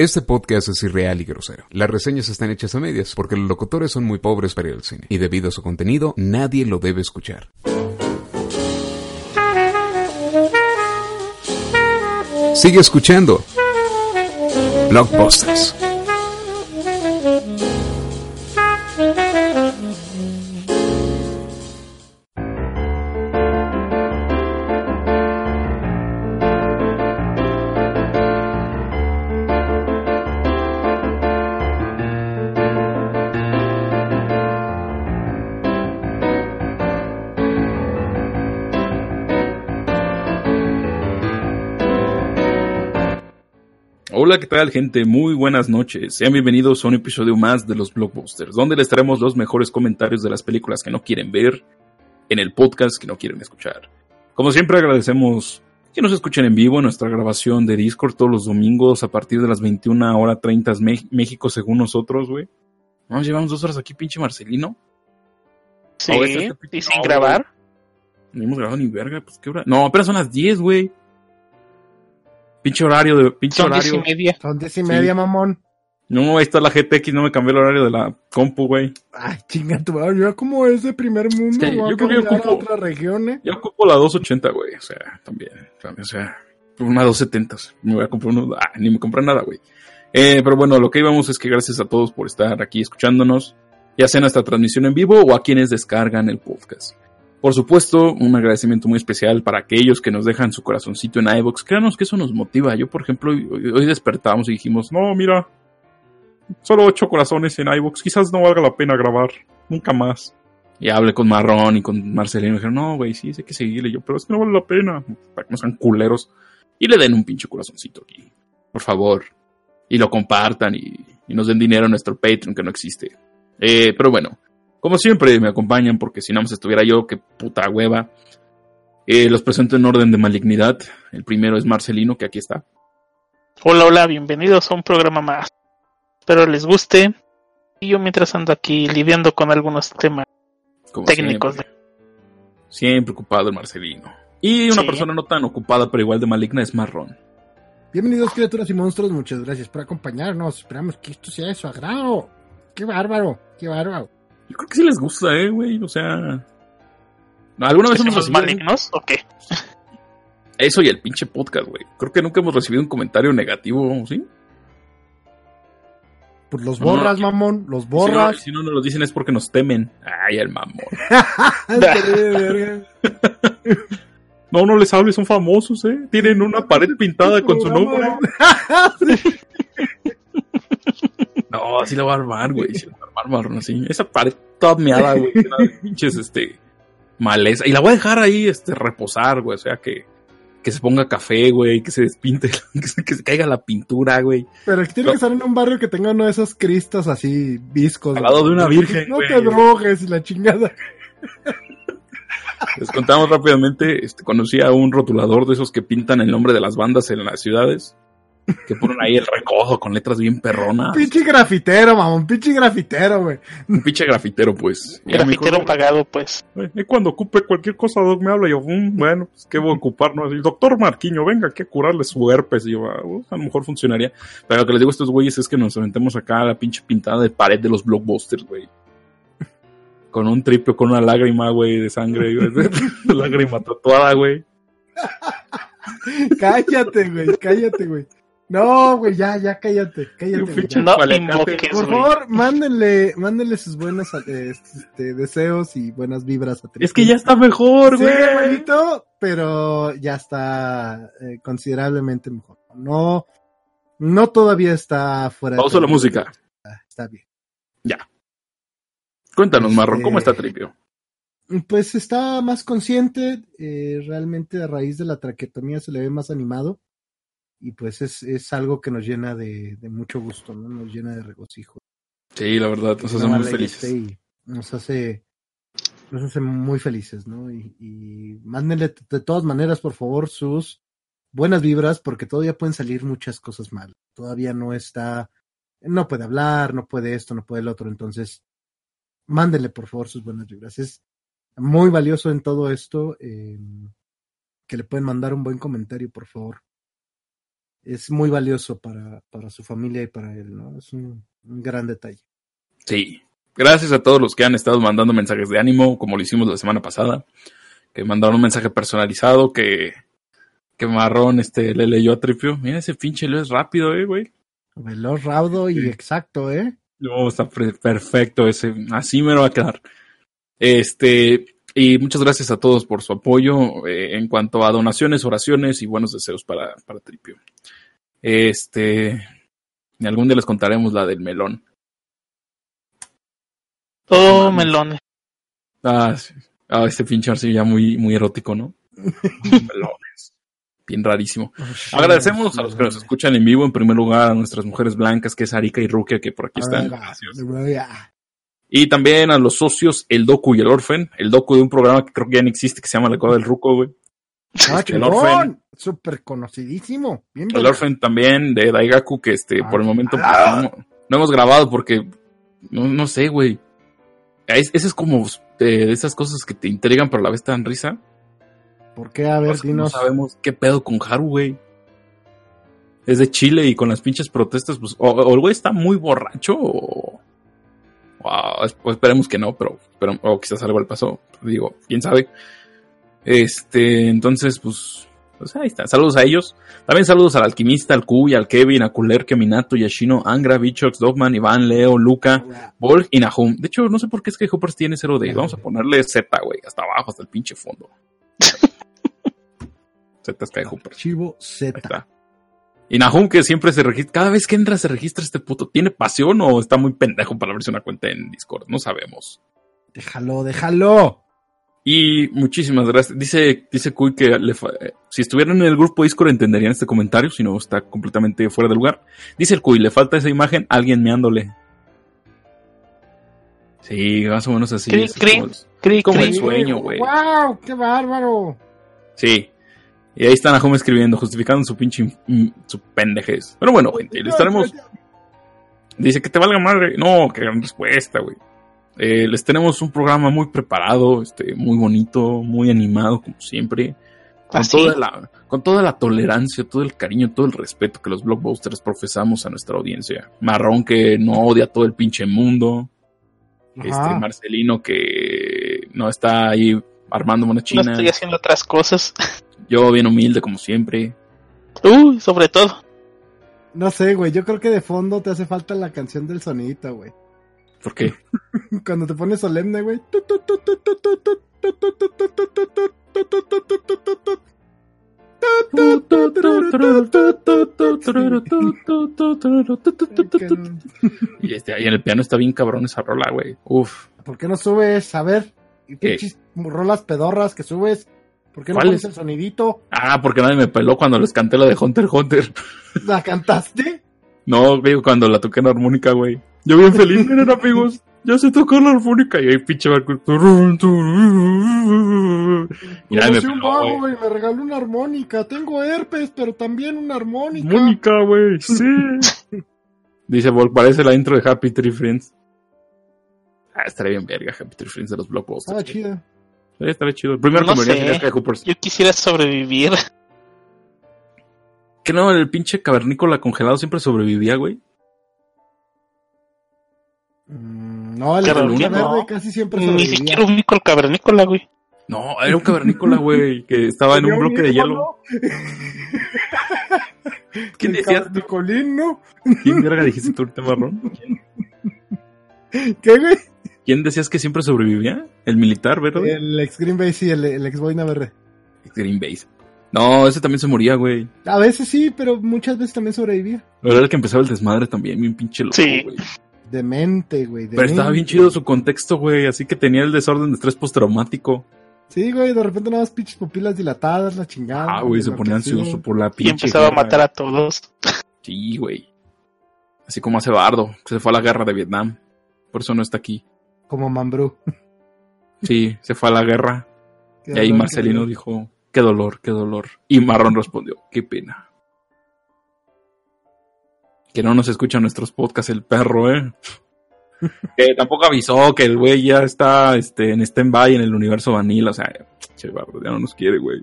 Este podcast es irreal y grosero. Las reseñas están hechas a medias porque los locutores son muy pobres para ir al cine. Y debido a su contenido, nadie lo debe escuchar. Sigue escuchando. Blockbusters. Hola, ¿qué tal gente? Muy buenas noches. Sean bienvenidos a un episodio más de los Blockbusters, donde les traemos los mejores comentarios de las películas que no quieren ver en el podcast que no quieren escuchar. Como siempre agradecemos que nos escuchen en vivo en nuestra grabación de Discord todos los domingos a partir de las 21 horas 30 México según nosotros, güey. Vamos, llevamos dos horas aquí, pinche Marcelino. Sí, y sin grabar. No hemos grabado ni verga, pues qué hora. No, apenas son las 10, güey. Pinche horario de pinche Son horario. diez y media. Son diez y media, mamón. No, ahí está la GTX, no me cambió el horario de la compu, güey. Ay, chinga tu madre, yo como es de primer mundo, Sí, voy yo a creo que cambiar a ocupo- otra región, eh. Ya ocupo la 280, güey. O sea, también. también, O sea, una 270. Me voy a comprar uno. Ah, ni me compré nada, güey. Eh, pero bueno, lo que íbamos es que gracias a todos por estar aquí escuchándonos, ya sea en esta transmisión en vivo o a quienes descargan el podcast. Por supuesto, un agradecimiento muy especial para aquellos que nos dejan su corazoncito en iVoox. Créanos que eso nos motiva. Yo, por ejemplo, hoy, despertamos y dijimos, no, mira, solo ocho corazones en iVoox. Quizás no valga la pena grabar. Nunca más. Y hablé con Marrón y con Marcelino. Y dijeron, no, güey, sí, sé que seguirle. Yo, pero es que no vale la pena. Para que no sean culeros. Y le den un pinche corazoncito aquí. Por favor. Y lo compartan y, y nos den dinero a nuestro Patreon que no existe. Eh, pero bueno, como siempre me acompañan porque si no más estuviera yo, qué puta hueva. Eh, los presento en orden de malignidad. El primero es Marcelino, que aquí está. Hola, hola, bienvenidos a un programa más. Espero les guste. Y yo mientras ando aquí lidiando con algunos temas Como técnicos. Siempre, Siempre ocupado el Marcelino. Y una Sí. persona no tan ocupada, pero igual de maligna, es Marrón. Bienvenidos criaturas y monstruos, muchas gracias por acompañarnos. Esperamos que esto sea de su agrado. Qué bárbaro, qué bárbaro. Yo creo que sí les gusta, eh, güey. O sea. ¿Alguna vez ¿Que hemos recibido malignos o qué? eso y el pinche podcast, güey? Creo que nunca hemos recibido un comentario negativo, ¿sí? Pues los No, borras, no. mamón, los Si no, borras. si no nos lo dicen es porque nos temen. Ay, el mamón. No, no les hables, son famosos, ¿eh? Tienen una pared pintada con su nombre. No, así la voy a armar, güey. Sí la voy a armar, Marrón, así. Esa pared toda meada, güey. pinches, este, maleza. Y la voy a dejar ahí, este, reposar, güey. O sea, que, que se ponga café, güey. Que se despinte, que se, que se caiga la pintura, güey. Pero que tiene que estar en un barrio que tenga uno de esos cristos así viscos. Al lado de una virgen, No güey. te drogues la chingada. Les contamos rápidamente, este, conocí a un rotulador de esos que pintan el nombre de las bandas en las ciudades. Que ponen ahí el recojo con letras bien perronas. Pinche grafitero, mamón, pinche grafitero, güey. Un pinche grafitero, pues. Y Grafitero "No, pagado, pues. Eh, cuando ocupe cualquier cosa, Doc me habla. Y yo, "Mm, bueno, pues qué voy a ocupar, ¿no? El doctor Marquiño, venga, a curarle su herpes. Y yo, "Ah, uh, a lo mejor funcionaría. Pero lo que les digo a estos güeyes es que nos aventemos acá a la pinche pintada de pared de los blockbusters, güey. Con un triple, con una lágrima, güey, de sangre, güey. lágrima tatuada, güey. Cállate, güey, cállate, güey. No, güey, ya, ya, cállate, cállate. ya. No invoques, Por güey. favor, mándenle, mándenle sus buenos eh, este, deseos y buenas vibras a Es que ya está mejor, Sí, güey. hermanito, pero ya está eh, considerablemente mejor. No, no todavía está fuera de Pausa la todo. música. Está bien. Cuéntanos, Marrón, Este- ¿cómo está Tripio? Pues está más consciente, eh, realmente a raíz de la traqueotomía se le ve más animado. Y pues es, es algo que nos llena de, de mucho gusto, ¿no? Nos llena de regocijo. Sí, la verdad, nos hace muy felices. y nos hace nos hace muy felices, ¿no? Y, y mándenle de todas maneras, por favor, sus buenas vibras, porque todavía pueden salir muchas cosas mal. Todavía no está, no puede hablar, no puede esto, no puede el otro, entonces mándenle por favor sus buenas vibras. Es muy valioso en todo esto eh, que le pueden mandar un buen comentario, por favor. Es muy valioso para, para su familia y para él, ¿no? Es un- un gran detalle. Sí. Gracias a todos los que han estado mandando mensajes de ánimo, como lo hicimos la semana pasada. Que mandaron un mensaje personalizado que, que Marrón este, le leyó a Tripio. Mira ese pinche Leo es rápido, eh, güey. Veloz, raudo y Sí. exacto, ¿eh? No, está perfecto ese. Así me lo va a quedar. Este, y muchas gracias a todos por su apoyo eh, en cuanto a donaciones, oraciones y buenos deseos para, para Tripio. Este, algún día les contaremos la del melón. Oh, melones. Ah, sí. Ah, este pinche arcillo ya muy, muy erótico, ¿no? Melones. Bien rarísimo. Agradecemos a los que nos escuchan en vivo, en primer lugar a nuestras mujeres blancas, que es Arika y Rukia, que por aquí están. Gracias. Y también a los socios, el Doku y el Orfen. El Doku de un programa que creo que ya no existe, que se llama La Cueva del Ruco, güey. ¡Ah, el Orfen. Súper conocidísimo. Bien El. Orfen también de Daigaku, que este, por el momento pues, Ah. no, no hemos grabado porque no, no sé, güey. Es- Ese es como eh, de esas cosas que te intrigan, pero a la vez te dan risa. ¿Por qué? A ver, Pues, no dinos. sabemos qué pedo con Haru, güey. Es de Chile y con las pinches protestas, pues, o, o el güey está muy borracho o... o esperemos que no, pero, pero o quizás algo le pasó. Digo, quién sabe. Este, entonces, pues, pues ahí está. Saludos a ellos. También saludos al alquimista, al Kuy, al Kevin, a Kuler, Keminato, Yashino, Angra, Bichox, Dogman, Iván, Leo, Luca, Volk y Nahum. De hecho, no sé por qué es que Hoppers tiene 0 de. Vamos a ponerle Z, güey, hasta abajo, hasta el pinche fondo. Z está de Hoppers. Archivo Ahí Z. Y Nahum, que siempre se registra, cada vez que entra se registra este puto. ¿Tiene pasión o está muy pendejo para abrirse una cuenta en Discord? No sabemos. Déjalo, déjalo. Y muchísimas gracias. Dice, dice Kuy que le fa- eh, si estuvieran en el grupo Discord entenderían este comentario, si no está completamente fuera de lugar. Dice el Kuy, le falta esa imagen, alguien meándole. Sí, más o menos así. Cri, cri. como el- Cri, Como cri. el sueño, güey. ¡Wow! ¡Qué bárbaro! Sí. Y ahí está Nahum escribiendo, justificando su pinche mm, su pendejez. Pero bueno, gente, le estaremos. Dice que te valga madre. No, qué gran respuesta, güey. Eh, les tenemos un programa muy preparado, este, muy bonito, muy animado, como siempre. Con, ¿Así? toda la, con toda la tolerancia, todo el cariño, todo el respeto que los blockbusters profesamos a nuestra audiencia. Marrón que no odia a todo el pinche mundo. Este. Marcelino que no está ahí armando una No china. estoy haciendo otras cosas. Yo bien humilde como siempre. Uy, sobre todo. No sé, güey. Yo creo que de fondo te hace falta la canción del sonidito, güey. ¿Por qué? Cuando te pones solemne, güey. Y este, ahí en el piano está bien cabrón esa rola, güey. Uf. ¿Por qué no subes? A ver. ¿y ¿Qué? pinches rolas pedorras que subes? ¿Por qué no pones el sonidito? Ah, porque nadie me peló cuando les canté la de Hunter Hunter. ¿La cantaste? No, digo, cuando la toqué en armónica, güey. Yo bien feliz, miren amigos. Ya se tocó la armónica. Y ahí pinche barco. Y nadie me Conocí un peló, vago, güey. Me regaló una armónica. Tengo herpes, pero también una armónica. Armónica, güey. Sí. Dice Volk, parece la intro de Happy Tree Friends. Ah, estaría bien verga Happy Tree Friends de los blockbusters. Estaba chida. Sí, estaría chido. El primero No que sé. Sky Hoopers. Yo quisiera sobrevivir. Que no, el pinche cavernícola congelado siempre sobrevivía, güey. Mm, No, el cavernícola no. verde casi siempre Ni sobrevivía. siquiera un el cavernícola, güey. No, era un cavernícola, güey, que estaba en un bloque de hielo. ¿Quién El decías? ¿no? ¿Quién verga dijiste tú ahorita, marrón? ¿Qué, güey? ¿Quién decías que siempre sobrevivía? ¿El militar, verdad? El ex Green Bay, sí, el, el ex Boina Verde. Green Base. No, ese también se moría, güey. A veces sí, pero muchas veces también sobrevivía. Pero era el que empezaba el desmadre también, bien pinche loco, Sí. güey. Demente, güey. Pero estaba bien chido su contexto, güey, así que tenía el desorden de estrés postraumático. Sí, güey, de repente nada más pinches pupilas dilatadas, la chingada. Ah, güey, se ponía ansioso por la Y pinche. empezaba a matar a todos. Sí, güey. Así como hace Bardo, que se fue a la guerra de Vietnam. Por eso no está aquí. Como Mambrú. Sí, se fue a la guerra. Qué Y ahí Marcelino qué dijo, qué dolor, qué dolor. Y Marrón respondió, qué pena. Que no nos escucha nuestros podcasts el perro, ¿eh? que tampoco avisó que el güey ya está este, en stand-by en el universo vanilla. O sea, che, barro, ya no nos quiere, güey.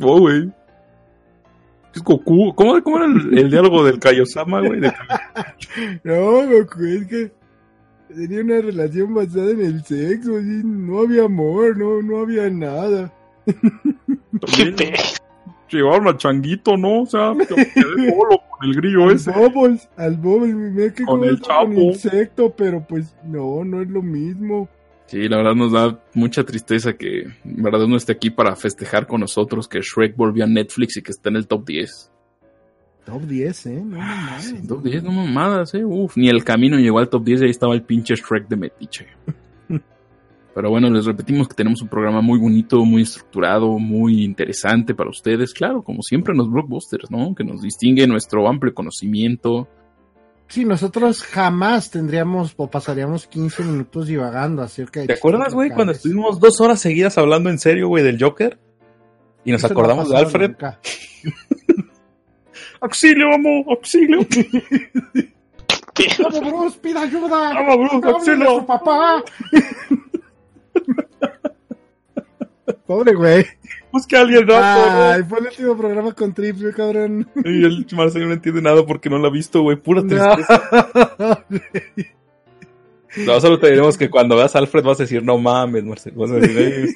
Oh, güey. Es Goku. ¿Cómo, cómo era el, el diálogo del Kaiosama, güey? De- No, Goku, es que tenía una relación basada en el sexo, así, no había amor, no, no había nada. Llevaron a Changuito, ¿no? O sea, me quedé solo con el grillo Al ese. Bubbles, al Bubbles, me que Con el con Chapo. insecto, pero pues no, no es lo mismo. Sí, la verdad nos da mucha tristeza que en verdad no esté aquí para festejar con nosotros que Shrek volvió a Netflix y que está en el top 10. Top 10, ¿eh? No mames. Sí, top 10, no mamadas, eh. Uf, ni el camino llegó al top 10 y ahí estaba el pinche Shrek de Metiche. Pero bueno, les repetimos que tenemos un programa muy bonito, muy estructurado, muy interesante para ustedes. Claro, como siempre en los blockbusters, ¿no? Que nos distingue nuestro amplio conocimiento. Sí, nosotros jamás tendríamos o pasaríamos 15 minutos divagando acerca de... ¿Te acuerdas, güey, cuando estuvimos dos horas seguidas hablando en serio, güey, del Joker? Y nos Eso no ha acordamos de Alfred. ¡Auxilio, amo! ¡Auxilio! ¡Vamos, Bruce, pida ayuda! ¡Vamos, Bruce, ¡Háblale a su auxilio! papá! Pobre güey. Busque a alguien rato, Ay, fue el último programa con Triple, cabrón. Y el Marcelo no entiende nada porque no lo ha visto, güey. Pura No. tristeza. No, solo te diremos que cuando veas a Alfred vas a decir, no mames, Marcelo. Vas a decir, "Eh".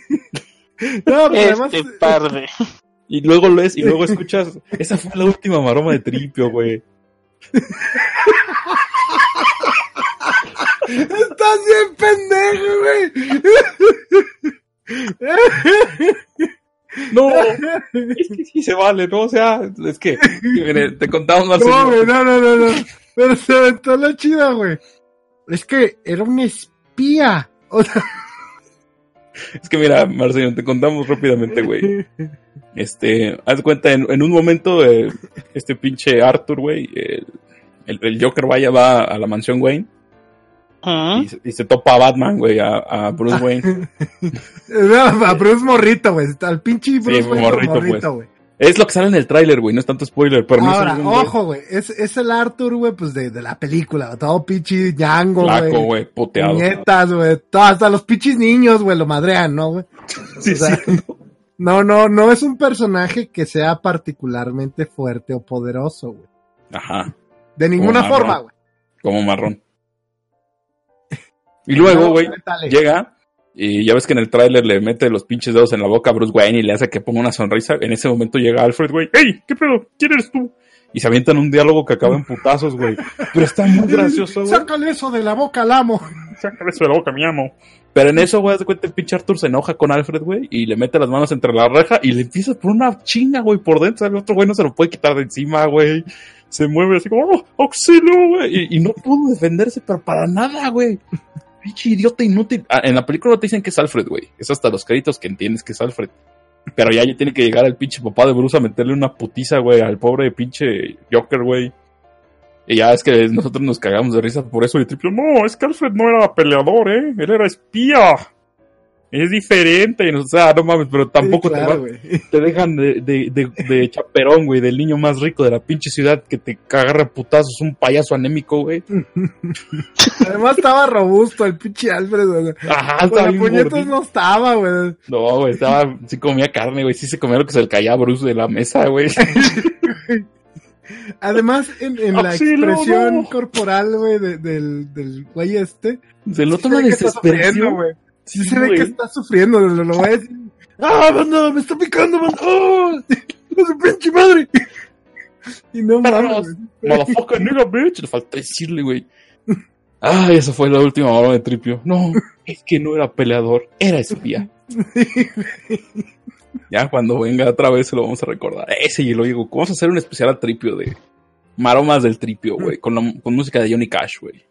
No, pero además, Este par de... Y luego lo es, y luego escuchas, esa fue la última maroma de Tripio, güey. estás bien pendejo, güey. No, es que sí se vale, ¿no? O sea, es que, mire, te contamos, Marcelo. No, güey, no, no, no, no. Pero se aventó la chida, güey. Es que era un espía. O sea, Es que mira, Marcelo, te contamos rápidamente, güey. Este, haz cuenta, en, en un momento, eh, este pinche Arthur, güey, el, el, el Joker vaya, va a la mansión Wayne ¿Mm? y, se- y se topa a Batman, güey, a, a Bruce Wayne. no, a Bruce Morrito, güey. Al pinche Bruce Sí, Wayne morrito, Morrito, pues. güey. Es lo que sale en el tráiler, güey, no es tanto spoiler, pero no es Ahora, algún güey ojo, güey. Es, es el Arthur, güey, pues de, de la película. Todo pinche ñango, flaco, güey. güey, poteado. Nietas, güey. Hasta los pinches niños, güey, lo madrean, ¿no, güey? Sí, o sea, sí. No, no, no es un personaje que sea particularmente fuerte o poderoso, güey. Ajá, De ninguna forma, güey. como marrón. Y luego, güey, llega y ya ves que en el tráiler le mete los pinches dedos en la boca a Bruce Wayne y le hace que ponga una sonrisa. En ese momento llega Alfred, güey. ¡Ey! ¿Qué pedo? ¿Quién eres tú? Y se avientan un diálogo que acaba en putazos, güey. Pero está muy gracioso, güey. Sácale eso de la boca al amo. Sácale eso de la boca, mi amo. Pero en eso, güey, de cuenta, el pinche Arthur se enoja con Alfred, güey, y le mete las manos entre la reja y le empieza por una chinga, güey, por dentro. El otro güey no se lo puede quitar de encima, güey. Se mueve así como, ¡oh, auxilio, güey! Y, y no pudo defenderse, pero para nada, güey. Pinche idiota inútil. Ah, en la película no te dicen que es Alfred, güey. Es hasta los créditos que entiendes que es Alfred. Pero ya, tiene que llegar el pinche papá de Bruce a meterle una putiza, güey, al pobre pinche Joker, güey. Y ya es que nosotros nos cagamos de risa por eso. Y Tripio, no, es que Alfred no era peleador, ¿eh? Él era espía. Es diferente. O sea, no mames, pero tampoco Sí, te, va- te dejan de, de, de, de chaperón, güey, del niño más rico de la pinche ciudad que te agarra putazos, un payaso anémico, güey. Además estaba robusto el pinche Alfred, güey. Ajá, estaba bien gordito. no estaba, güey. No, güey, estaba, sí comía carne, güey, sí se comía lo que se le caía a Bruce de la mesa, güey. Además, en, en la expresión no. corporal, güey, de- del, del güey este. Se está sufriendo, desesperación. güey. Sí, Sí, se ve que está sufriendo, lo, lo voy a decir. ¡Ah, banda! ¡Me está picando, banda! ¡Oh! ¡No su pinche madre! Y no mames. Motherfucker, nigga, bitch. Le falta decirle, güey. Ay, esa fue la última hora de Tripio. No, es que no era peleador, era espía. Ya cuando venga otra vez se lo vamos a recordar. Ese y lo digo, vamos a hacer un especial a Tripio de maromas del Tripio, güey, con, la- con música de Johnny Cash, güey.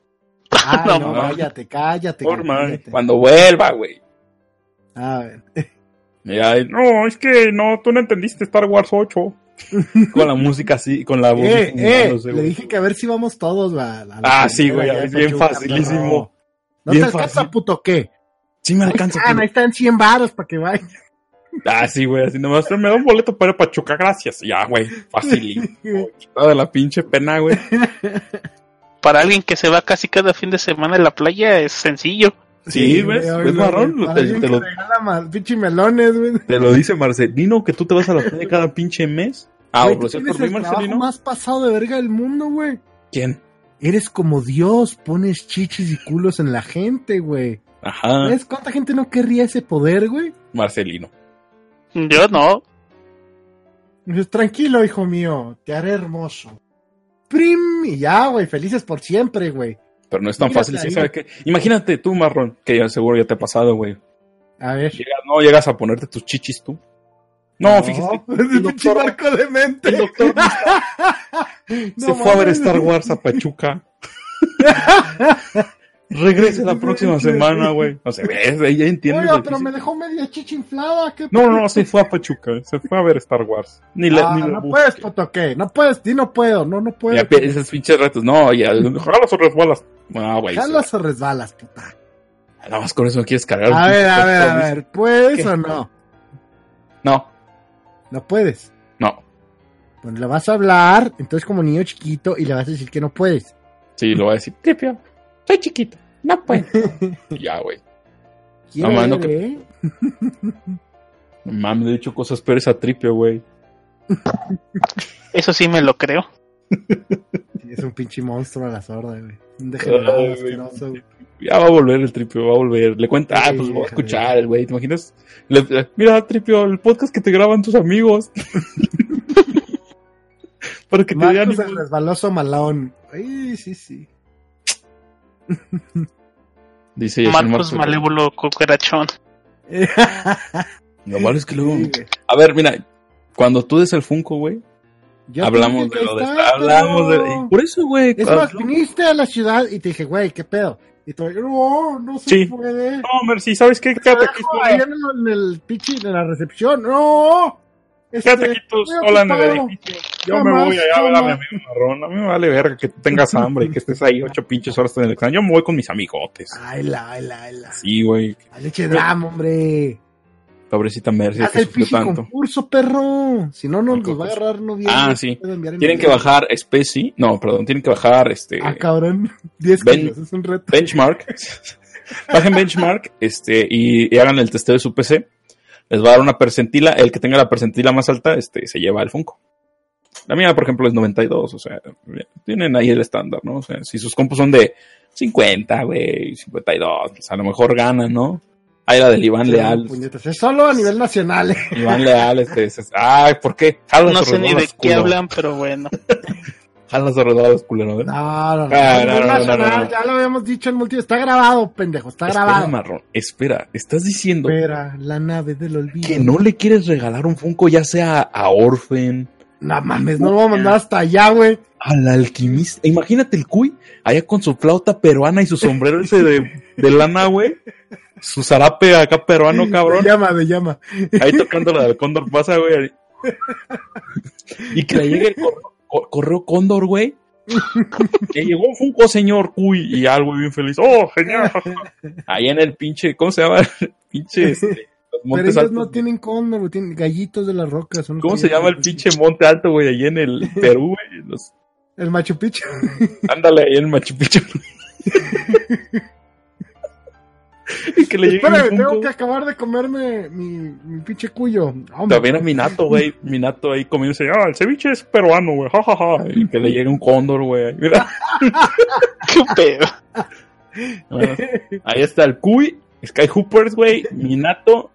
Ay, No, no, cállate, cállate. Forma, cállate. Cuando vuelva, güey. A ver. Y ahí, no, es que no, tú no entendiste Star Wars 8. con la música así, con la voz. Eh, eh, fumándose, le güey. dije que a ver si vamos todos, va. a la Ah, sí, güey, es bien facilísimo. ¿No Bien te alcanza, fácil. puto, qué? Sí me alcanza. pero- ahí están 100 varos para que vayan. Ah, sí, güey, así nomás me da un boleto para Pachuca, gracias. Ya, güey, facilísimo. Quitado de la pinche pena, güey. Para alguien que se va casi cada fin de semana a la playa es sencillo. Sí, ¿ves? güey, ¿Ves, oílo, marrón? Te- lo- regala pinche melones, güey. Te lo dice Marcelino, que tú te vas a la playa cada pinche mes. Ah, Güey, por tú tienes vi el trabajo Marcelino. más pasado de verga del mundo, güey. ¿Quién? Eres como Dios, pones chichis y culos en la gente, güey. Ajá, ¿Ves cuánta gente no querría ese poder, güey? Marcelino. Yo no. Tranquilo, hijo mío, te haré hermoso. Prim, y ya, güey, felices por siempre, güey. Pero no es tan fácil, ¿sí ahí. sabe qué? Imagínate tú, Marrón, que ya seguro ya te ha pasado, güey. A ver. Llegas, no llegas a ponerte tus chichis tú. No, fíjate. Es el doctor- de mente. El doctor No se fue a ver. Star Wars a Pachuca. Regrese la próxima semana, güey. Ves, ahí ya entiendes. Oiga, pero me dejó media chicha inflada. ¿qué No, no, no, se fue a Pachuca. Se fue a ver Star Wars. Ni le, Ah, ni le no busque. puedes, puto, ¿qué? No puedes, di no puedo, no, no puedo. Ya, esos pinches retos. No, ya, jalas o resbalas. Ah, güey. Jalas o resbalas, puta. Nada más con eso no quieres cargar. A ver, a ver, a ver, ¿puedes ¿Qué? o no? No, No puedes. no. Bueno, le vas a hablar, entonces como niño chiquito, y le vas a decir que no puedes. Sí, lo voy a decir. Tripio, soy chiquito. No puedo. ya, güey. ¿Quiere, No, que- eh? No mames, le he dicho cosas peores a Tripio, güey. Eso sí me lo creo. Sí, Es un pinche monstruo a la sorda, güey. Un degenerado asqueroso. Ya va a volver el Tripio, va a volver. Le cuenta, ah, pues voy a escuchar el güey. ¿Te imaginas? Le- le- mira, Tripio, el podcast que te graban tus amigos. Para que te digan. El resbaloso malón. Ay, sí, sí. Dice Marcos Marcos. Malévolo Cocarachón. Lo malo es que luego. A ver, mira, cuando tú des el Funko, güey, hablamos de lo de. está, Hablamos de. Por eso, güey. Es más, viniste a la ciudad y te dije, güey, ¿qué pedo? Y tú, no, no se Sí. puede. No, Mercy, ¿sabes qué? Te Quédate aquí, dejo ahí en el, en el pinche de la recepción. No. Este, Quédate aquí tú sola en el edificio. Yo Jamás, me voy allá a ver a mi jamás. amigo marrón. A mí me vale verga que tú tengas hambre y que estés ahí ocho pinches horas en el examen. Yo me voy con mis amigotes. Ay, la, ay, la, ay, la. Sí, güey. A leche drama, hombre. Pobrecita Mercy, Haz que el sufrió tanto. concurso, perro. Si no, nos El los va a concurso. agarrar noviembre. Ah, sí. Tienen que bajar Specie. No, perdón, tienen que bajar este. Ah, cabrón. 10 Ven. kilos, es un reto. benchmark. Bajen benchmark este, y, y hagan el testeo de su PC. Les va a dar una percentila. El que tenga la percentila más alta este, se lleva el Funko. La mía, por ejemplo, es 92. O sea, tienen ahí el estándar, ¿no? O sea, si sus compos son de 50, güey, 52, pues a lo mejor ganan, ¿no? Ahí la del Iván Leal. Puñetas, Es solo a nivel nacional. eh. Iván Leal, este, es- ay, ¿por qué? No sé ni de resbalas, qué culo. hablan, pero bueno. Jalas o resbalas, culero, ¿eh? No, no, no. Ah, A no, no, no, nacional, no, no. Ya lo habíamos dicho en multi. Está grabado, pendejo. Está Espera, grabado. marrón. Espera, estás diciendo Espera, la nave del olvido. que no le quieres regalar un Funko ya sea a Orphan, No mames, no lo vamos a mandar hasta allá, güey. al alquimista. Imagínate el cuy allá con su flauta peruana y su sombrero ese de, de lana, güey. Su zarape acá peruano, De cabrón. llama, de llama. Ahí tocando la del Cóndor pasa, güey. Y que le llegue el correo, co- correo Cóndor, güey. Que llegó un Funko, señor cuy. Y algo bien feliz. Oh, genial. Ahí en el pinche, ¿cómo se llama? pinche, este, los Pero montes ellos altos. no tienen cóndor, güey, tienen gallitos de las rocas. ¿Cómo que se llama el pinche monte alto, güey? Ahí en el Perú, güey. Los- El Machu Picchu. Ándale ahí en Machu Picchu. y que le llegue Espérame, un tengo que acabar de comerme mi, mi pinche cuyo. Hombre, También a Minato, güey. Minato ahí comiéndose. Ah, el ceviche es peruano, güey. Ja, ja, ja. Y que le llegue un cóndor, güey. Mira. Qué pedo. Bueno, ahí está el Cuy, Sky Hoopers, güey. Minato.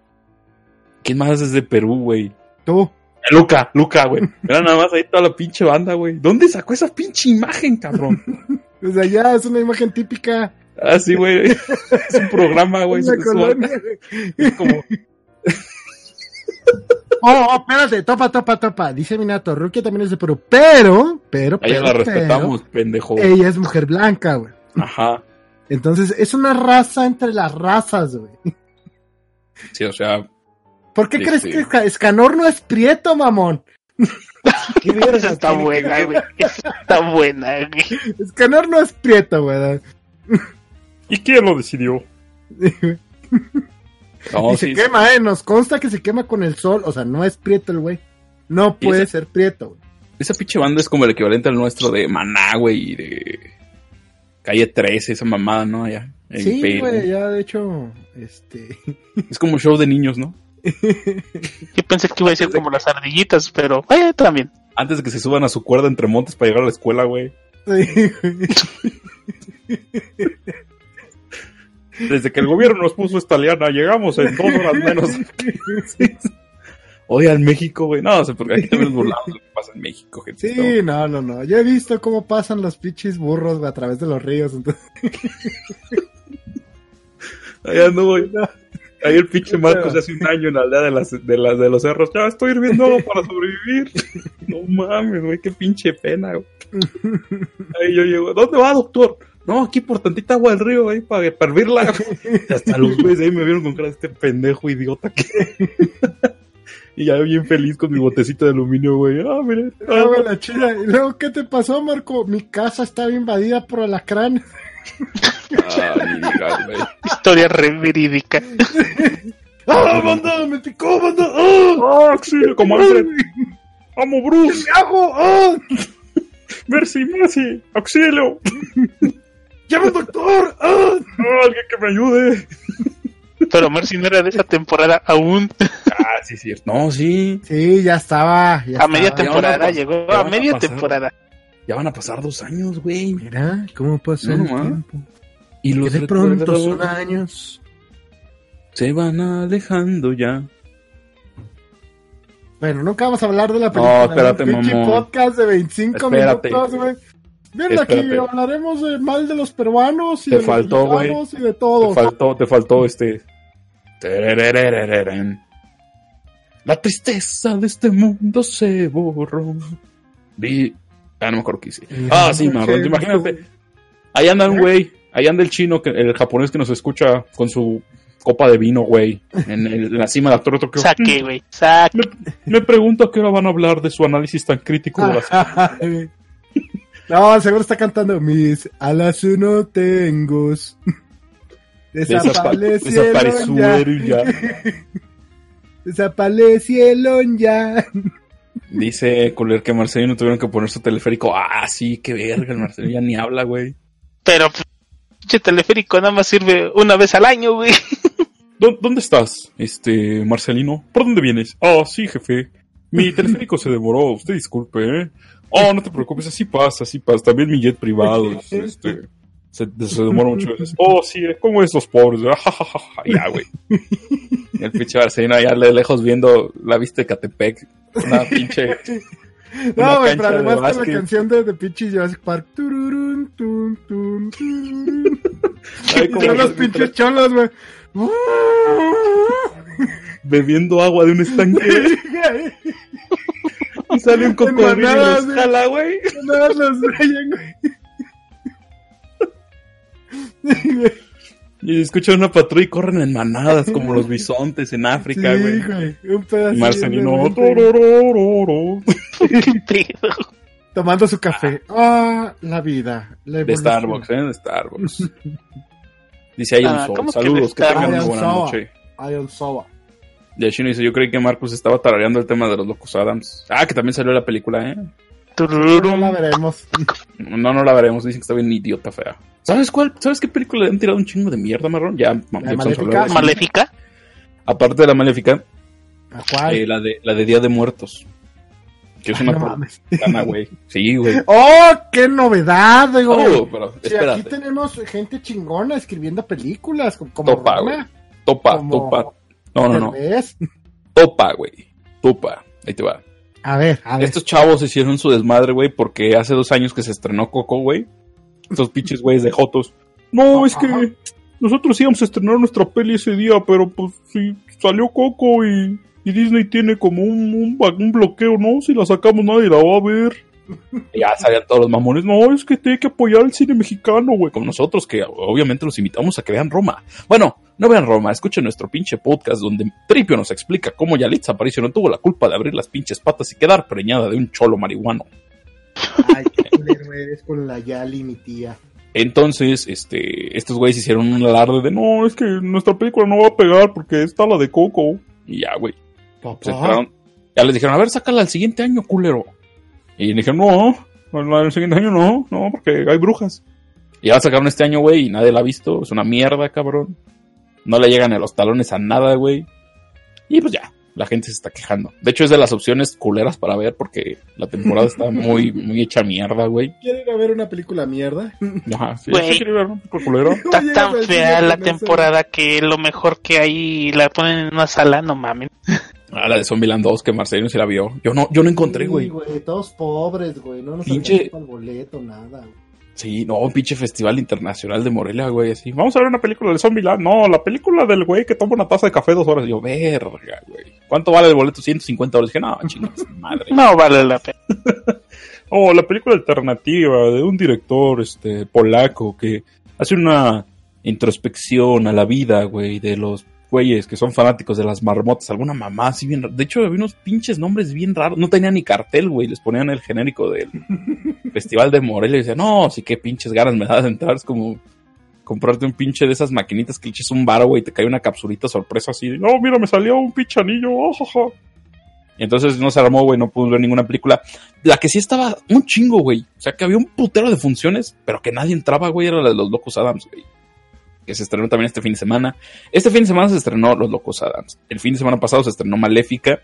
¿Quién más es de Perú, güey? Tú. Luca, Luca, güey. Mira nada más ahí toda la pinche banda, güey. ¿Dónde sacó esa pinche imagen, cabrón? Desde allá es una imagen típica. Ah, sí, güey. Es un programa, güey. Es- como, Oh, oh, espérate, topa, topa, topa. Dice Minato, Rukia también es de Perú. Pero, pero, a ella pero, la respetamos, pendejo. pero, ella es mujer blanca, güey. Ajá. Entonces, es una raza entre las razas, güey. Sí, o sea, ¿Por qué Sí, crees sí. que Esca- Escanor no es prieto, mamón? Qué verga está buena, güey. Está buena, güey. Escanor no es prieto, güey. ¿Y quién lo decidió? no, y se sí, quema, eh. Nos consta que se quema con el sol. O sea, no es prieto el güey. No ¿Y puede ser prieto, güey. esa pinche banda es como el equivalente al nuestro de Maná, güey, y de Calle 13, esa mamada, ¿no? Allá. en Sí, Perú. güey, ya de hecho, este. Es como show de niños, ¿no? Yo pensé que iba a decir como las ardillitas, pero eh, también. Antes de que se suban a su cuerda entre montes para llegar a la escuela, güey. sí. Desde que el gobierno nos puso esta liana, llegamos en dos horas menos. Oye, al México, güey. No, o sea, porque aquí también burlamos lo que pasa en México, gente. Sí, no, no, no. Yo he visto cómo pasan los pinches burros güey, a través de los ríos. Entonces, Allá no, güey. Ahí el pinche Marcos hace un año en la aldea de, las, de, las, de los cerros. Ya estoy hirviendo agua para sobrevivir. No mames, güey, qué pinche pena, güey. Ahí yo llego. ¿Dónde va, doctor? No, aquí por tantita agua del río, ahí para, para hervirla. Hasta los güeyes ahí me vieron con cara de este pendejo idiota que. y ya bien feliz con mi botecito de aluminio, güey. Ah, mire. ah, güey, la chida. Y luego, ¿qué te pasó, Marco? Mi casa estaba invadida por alacrán. Ah. Historia re verídica. ¡Ah, banda! ¡Me picó, banda! ¡Ah! ¡Ah, auxilio! Como Alfred. ¡Amo Bruce! ¿Qué hago? ¡Ah! ¡Mercy, Mercy! ¡Auxilio! ¡Llama al doctor! ¡Ah! ¡Ah, alguien que me ayude! Pero Mercy no era de esa temporada aún. Ah, sí, cierto. No, sí. Sí, ya estaba. ya A media estaba. temporada a llegó. A media pasar. temporada. Ya van a pasar dos años, güey. Mira, ¿cómo pasó No, el nomás. tiempo? Y los de pronto son años. se van alejando ya. Bueno, nunca vamos a hablar de la película. No, espérate, mamón. podcast de 25 Espérate. minutos, güey. Ven aquí, hablaremos de mal de los peruanos y Te de faltó, los mexicanos y de todo. Te faltó, te faltó este. La tristeza de este mundo se borró. Vi. Ah, no me acuerdo qué hice. Ah, sí, marrón. Imagínate. Ahí anda un güey. Ahí anda el chino, que, el japonés que nos escucha con su copa de vino, güey. En, el- en la cima de la torre. Tokio. Saque, güey. Saque. Me pregunto a qué hora van a hablar de su análisis tan crítico de las... No, seguro está cantando mis alas no tengo. Desaparecieron ya. Desaparecieron ya. Dice Coler que Marcelino tuvieron que poner su teleférico. Ah, sí, qué verga. El Marcelino ya ni habla, güey. Pero, pinche teleférico nada más sirve una vez al año, güey. ¿Dó- ¿Dónde estás, este, Marcelino? ¿Por dónde vienes? Ah, sí, jefe. Mi teleférico se demoró. Usted disculpe, ¿eh? Oh, no te preocupes. Así pasa, así pasa. También mi jet privado, este... Se, se demora mucho. Oh, sí, ¿cómo es los pobres? Ya, güey. El pinche Marcelino allá de lejos viendo la vista de Catepec. Una pinche. Una No, güey, pero de además con la canción de, de pinche Jurassic Park. Tururún, tum, tum, tururún. Ay, como son los pinches cholos, güey. bebiendo agua de un estanque. Y sale un cocodrilo y los jala, güey. Nada los rayan, güey. Y escuchan una patrulla y corren en manadas como los bisontes en África, Sí, güey. güey. Un pedazo. Y Marcelino. Tomando su café. Ah, la vida. La De. Starbucks, ¿eh? De Starbucks. Dice ahí Ah. ¿cómo que Saludos, que tengan una buena noche. Ion Soba. El chino dice, yo creí que Marcus estaba tarareando el tema de los locos Adams. Ah, que también salió la película, ¿eh? No la veremos. No, no la veremos. Dicen que está bien idiota fea. ¿Sabes cuál? ¿Sabes qué película le han tirado un chingo de mierda, marrón? Ya, ya empezamos a Maléfica? de. Maléfica. Aparte de la Maléfica, ¿A cuál? eh, la, de, la de Día de Muertos. Que es Ay, una no güey. Sí, güey. ¡Oh, qué novedad, güey! Oh, pero Sí, aquí tenemos gente chingona escribiendo películas. Como, Topa, Roma, güey. Topa, como topa. No, no, no. Topa, güey. Topa. Ahí te va. A ver, a ver. Estos chavos hicieron su desmadre, güey, porque hace dos años que se estrenó Coco, güey. Estos pinches güeyes de Jotos. No, es que nosotros íbamos a estrenar nuestra peli ese día, pero pues sí, salió Coco y, y Disney tiene como un, un, bloqueo, ¿no? Si la sacamos nadie la va a ver. Ya salían todos los mamones. No, es que tiene que apoyar el cine mexicano, güey. Con nosotros, que obviamente los invitamos a que vean Roma. Bueno, No vean Roma, escuchen nuestro pinche podcast donde Tripio nos explica cómo Yalitza Aparicio no tuvo la culpa de abrir las pinches patas y quedar preñada de un cholo marihuano. Ay, qué culero eres con la Yali, mi tía. Entonces, este, estos güeyes hicieron un alarde de no, es que nuestra película no va a pegar porque está la de Coco. Y ya, güey. Ya les dijeron, a ver, sácala al siguiente año, culero. Y dijeron, no, del siguiente año no, no, porque hay brujas. Y ya la sacaron este año, güey, y nadie la ha visto. Es una mierda, cabrón. No le llegan a los talones a nada, güey. Y pues ya, la gente se está quejando. De hecho, es de las opciones culeras para ver porque la temporada está muy, muy hecha mierda, güey. ¿Quieren ir a ver una película mierda? Ajá, sí, Güey. sí, quiero ver un poco culero. Está tan fea la temporada que lo mejor que hay la ponen en una sala, no mames. Ah, la de Zombieland 2, que Marcelino se la vio. Yo no, yo no encontré, Sí, güey. Todos pobres, güey. No nos Pinche- el boleto, nada. güey. Sí, no, un pinche festival internacional de Morelia, güey, así. Vamos a ver una película de Zombieland. No, la película del güey que toma una taza de café dos horas. Y yo, verga, güey. ¿Cuánto vale el boleto? 150 dólares. Dije, no, chingas, madre. No vale la pena. Oh, la película alternativa de un director, este, polaco que hace una introspección a la vida, güey, de los güeyes que son fanáticos de las marmotas. Alguna mamá así bien... De hecho, había unos pinches nombres bien raros. No tenían ni cartel, güey. Les ponían el genérico del Festival de Morelia y decían, no, sí que pinches ganas me da de entrar. Es como comprarte un pinche de esas maquinitas que le eches un bar, güey, y te cae una capsulita sorpresa así. No, mira, me salió un pinche anillo. oh, ja, ja". Y entonces no se armó, güey, no pude ver ninguna película. La que sí estaba un chingo, güey. O sea, que había un putero de funciones, pero que nadie entraba, güey, era la de los Locos Adams, güey. Que se estrenó también este fin de semana. Este fin de semana se estrenó Los Locos Adams. El fin de semana pasado se estrenó Maléfica.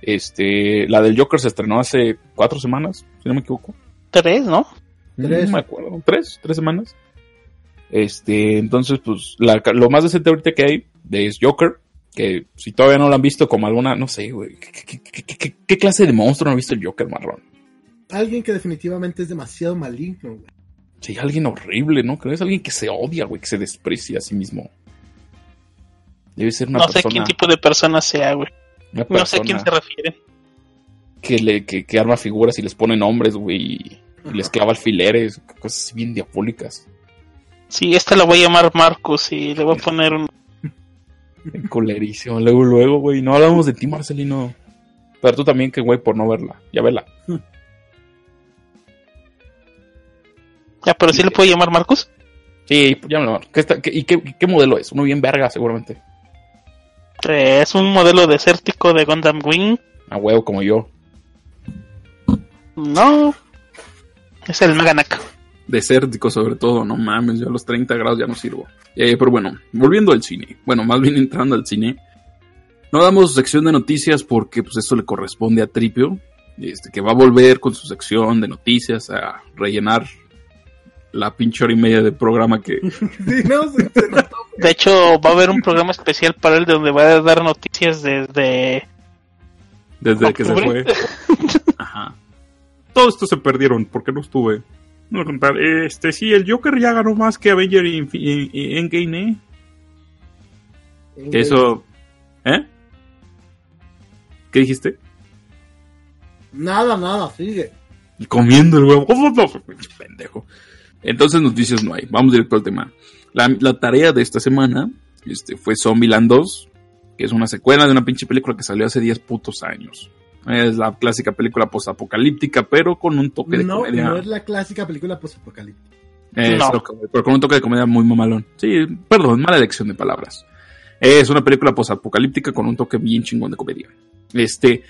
Este, la del Joker se estrenó hace cuatro semanas, si no me equivoco. Tres, ¿no? Tres. No me acuerdo. ¿Tres? ¿Tres semanas? Este, entonces, pues, la- lo más decente ahorita que hay es Joker. Que si todavía no lo han visto como alguna, no sé, güey. ¿Qué, qué- qué- qué- qué clase de monstruo no ha visto el Joker marrón? Alguien que definitivamente es demasiado maligno, güey. Sí, alguien horrible, ¿no? Creo que es alguien que se odia, güey, que se desprecia a sí mismo. Debe ser una no sé persona. quién tipo de persona sea, güey. una No sé a quién se refiere. que, le, que, que arma figuras y les pone nombres, güey, y, les clava alfileres, cosas bien diabólicas. Sí, esta la voy a llamar Marcos y le voy a poner un... Colerísimo. Luego, luego, güey. No hablamos de ti, Marcelino. Pero tú también, que güey, por no verla. Ya vela. Ya, pero sí le puedo llamar Marcos. Sí, ya me lo ¿Qué está- qué- ¿Y qué, qué modelo es? Uno bien verga, seguramente. Eh, es un modelo desértico de Gundam Wing. A huevo, como yo. No. Es el Meganak. desértico sobre todo, no mames, yo a los 30 grados ya no sirvo. Eh, pero bueno, volviendo al cine, bueno, más bien entrando al cine, no damos sección de noticias porque pues eso le corresponde a Tripio, este, que va a volver con su sección de noticias a rellenar la pinche hora y media de programa que... Sí, no, se, se notó. De hecho, va a haber un programa especial para él donde va a dar noticias desde... Desde que se fue. octubre. Ajá. Todo esto se perdieron porque no estuve. No contar. Este, sí, el Joker ya ganó más que Avenger en, en, en Endgame, ¿eh? Que eso... ¿Eh? ¿Qué dijiste? Nada, nada, sigue. Y comiendo el huevo. ¡Oh, no! Pinche pendejo. Entonces noticias no hay. Vamos directo al tema. La, la tarea de esta semana este, fue Zombieland 2, que es una secuela de una pinche película que salió hace 10 putos años. Es la clásica película postapocalíptica, pero con un toque de No, comedia. no es la clásica película postapocalíptica. Es No. pero con un toque de comedia muy mamalón. Sí, perdón, mala elección de palabras. Es una película posapocalíptica con un toque bien chingón de comedia. Este,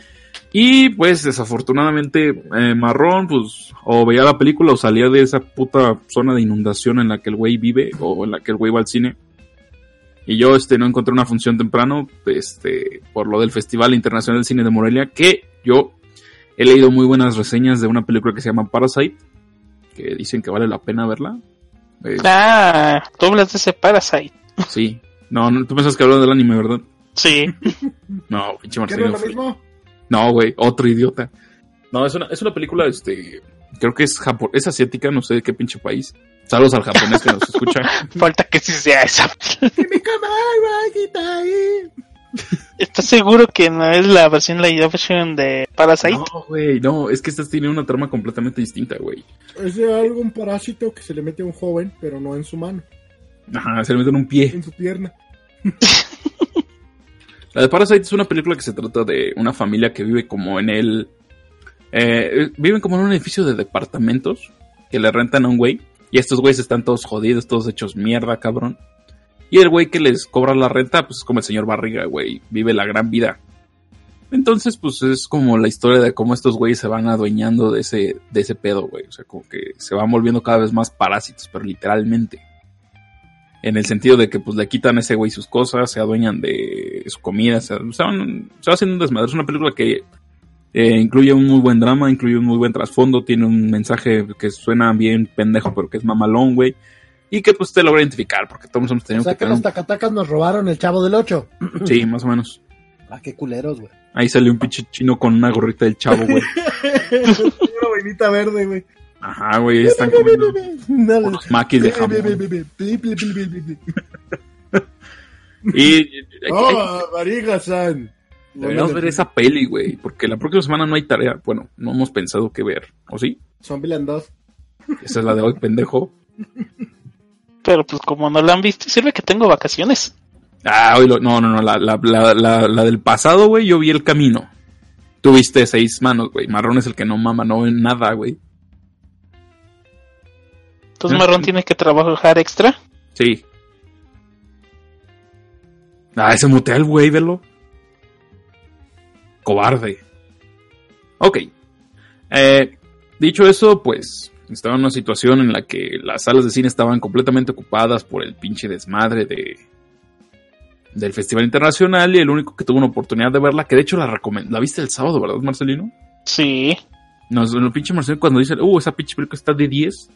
y pues desafortunadamente eh, Marrón, pues o veía la película o salía de esa puta zona de inundación en la que el güey vive o en la que el güey va al cine. Y yo este no encontré una función temprano, este, por lo del Festival Internacional del Cine de Morelia, que yo he leído muy buenas reseñas de una película que se llama Parasite, que dicen que vale la pena verla. Eh, Ah, tú hablas de ese Parasite. Sí. No, no, tú pensas que hablo del anime, ¿verdad? Sí. No, pinche ¿Qué no Marcelino. es lo mismo? No, güey, otro idiota. No, es una, es una película, este, creo que es japo es asiática, no sé de qué pinche país. Saludos al japonés que nos escucha. Falta que sí sea esa. ¿Estás seguro que no es la versión live action de Parasite? No, güey, no, es que esta tiene una trama completamente distinta, güey. Es de algo, un parásito que se le mete a un joven, pero no en su mano, Ajá, se le mete en un pie. en su pierna. La de Parasite es una película que se trata de una familia que vive como en el... eh, viven como en un edificio de departamentos que le rentan a un güey. Y estos güeyes están todos jodidos, todos hechos mierda, cabrón. Y el güey que les cobra la renta, pues es como el señor Barriga, güey. Vive la gran vida. Entonces, pues es como la historia de cómo estos güeyes se van adueñando de ese, de ese pedo, güey. O sea, como que se van volviendo cada vez más parásitos, pero literalmente. En el sentido de que pues le quitan a ese güey sus cosas, se adueñan de su comida, se, se van, se va haciendo un desmadre. Es una película que eh, incluye un muy buen drama, incluye un muy buen trasfondo, tiene un mensaje que suena bien pendejo, pero que es mamalón, güey. Y que pues te logra identificar, porque todos hemos O tenido sea que que los tacatacas nos robaron el chavo del 8. un- Sí, más o menos. Ah, qué culeros, güey. Ahí salió un pinche chino con una gorrita del chavo, güey. Una vainita verde, güey. Ajá, güey, están comiendo unos maquis de jamón. Y Oh, Mariga-san. deberíamos ver esa peli, güey, porque la próxima semana no hay tarea. Bueno, no hemos pensado qué ver, ¿o sí? Zombieland 2. Esa es la de hoy, pendejo. Pero pues como no la han visto, sirve que tengo vacaciones. Ah, hoy lo- no, no, no, la, la, la, la, la del pasado, güey, yo vi el camino. Tuviste seis manos, güey. Marrón es el que no mama, no ve nada, güey. Entonces. Marrón tiene que trabajar extra. Sí. Ah, ese mutea el güey, velo. Cobarde. Ok. Eh, dicho eso, pues estaba en una situación en la que las salas de cine estaban completamente ocupadas por el pinche desmadre de del Festival Internacional y el único que tuvo una oportunidad de verla, que de hecho la recomendó. ¿La viste el sábado, verdad, Marcelino? Sí. No, el pinche Marcelino cuando dice, uh, esa pinche película está de 10.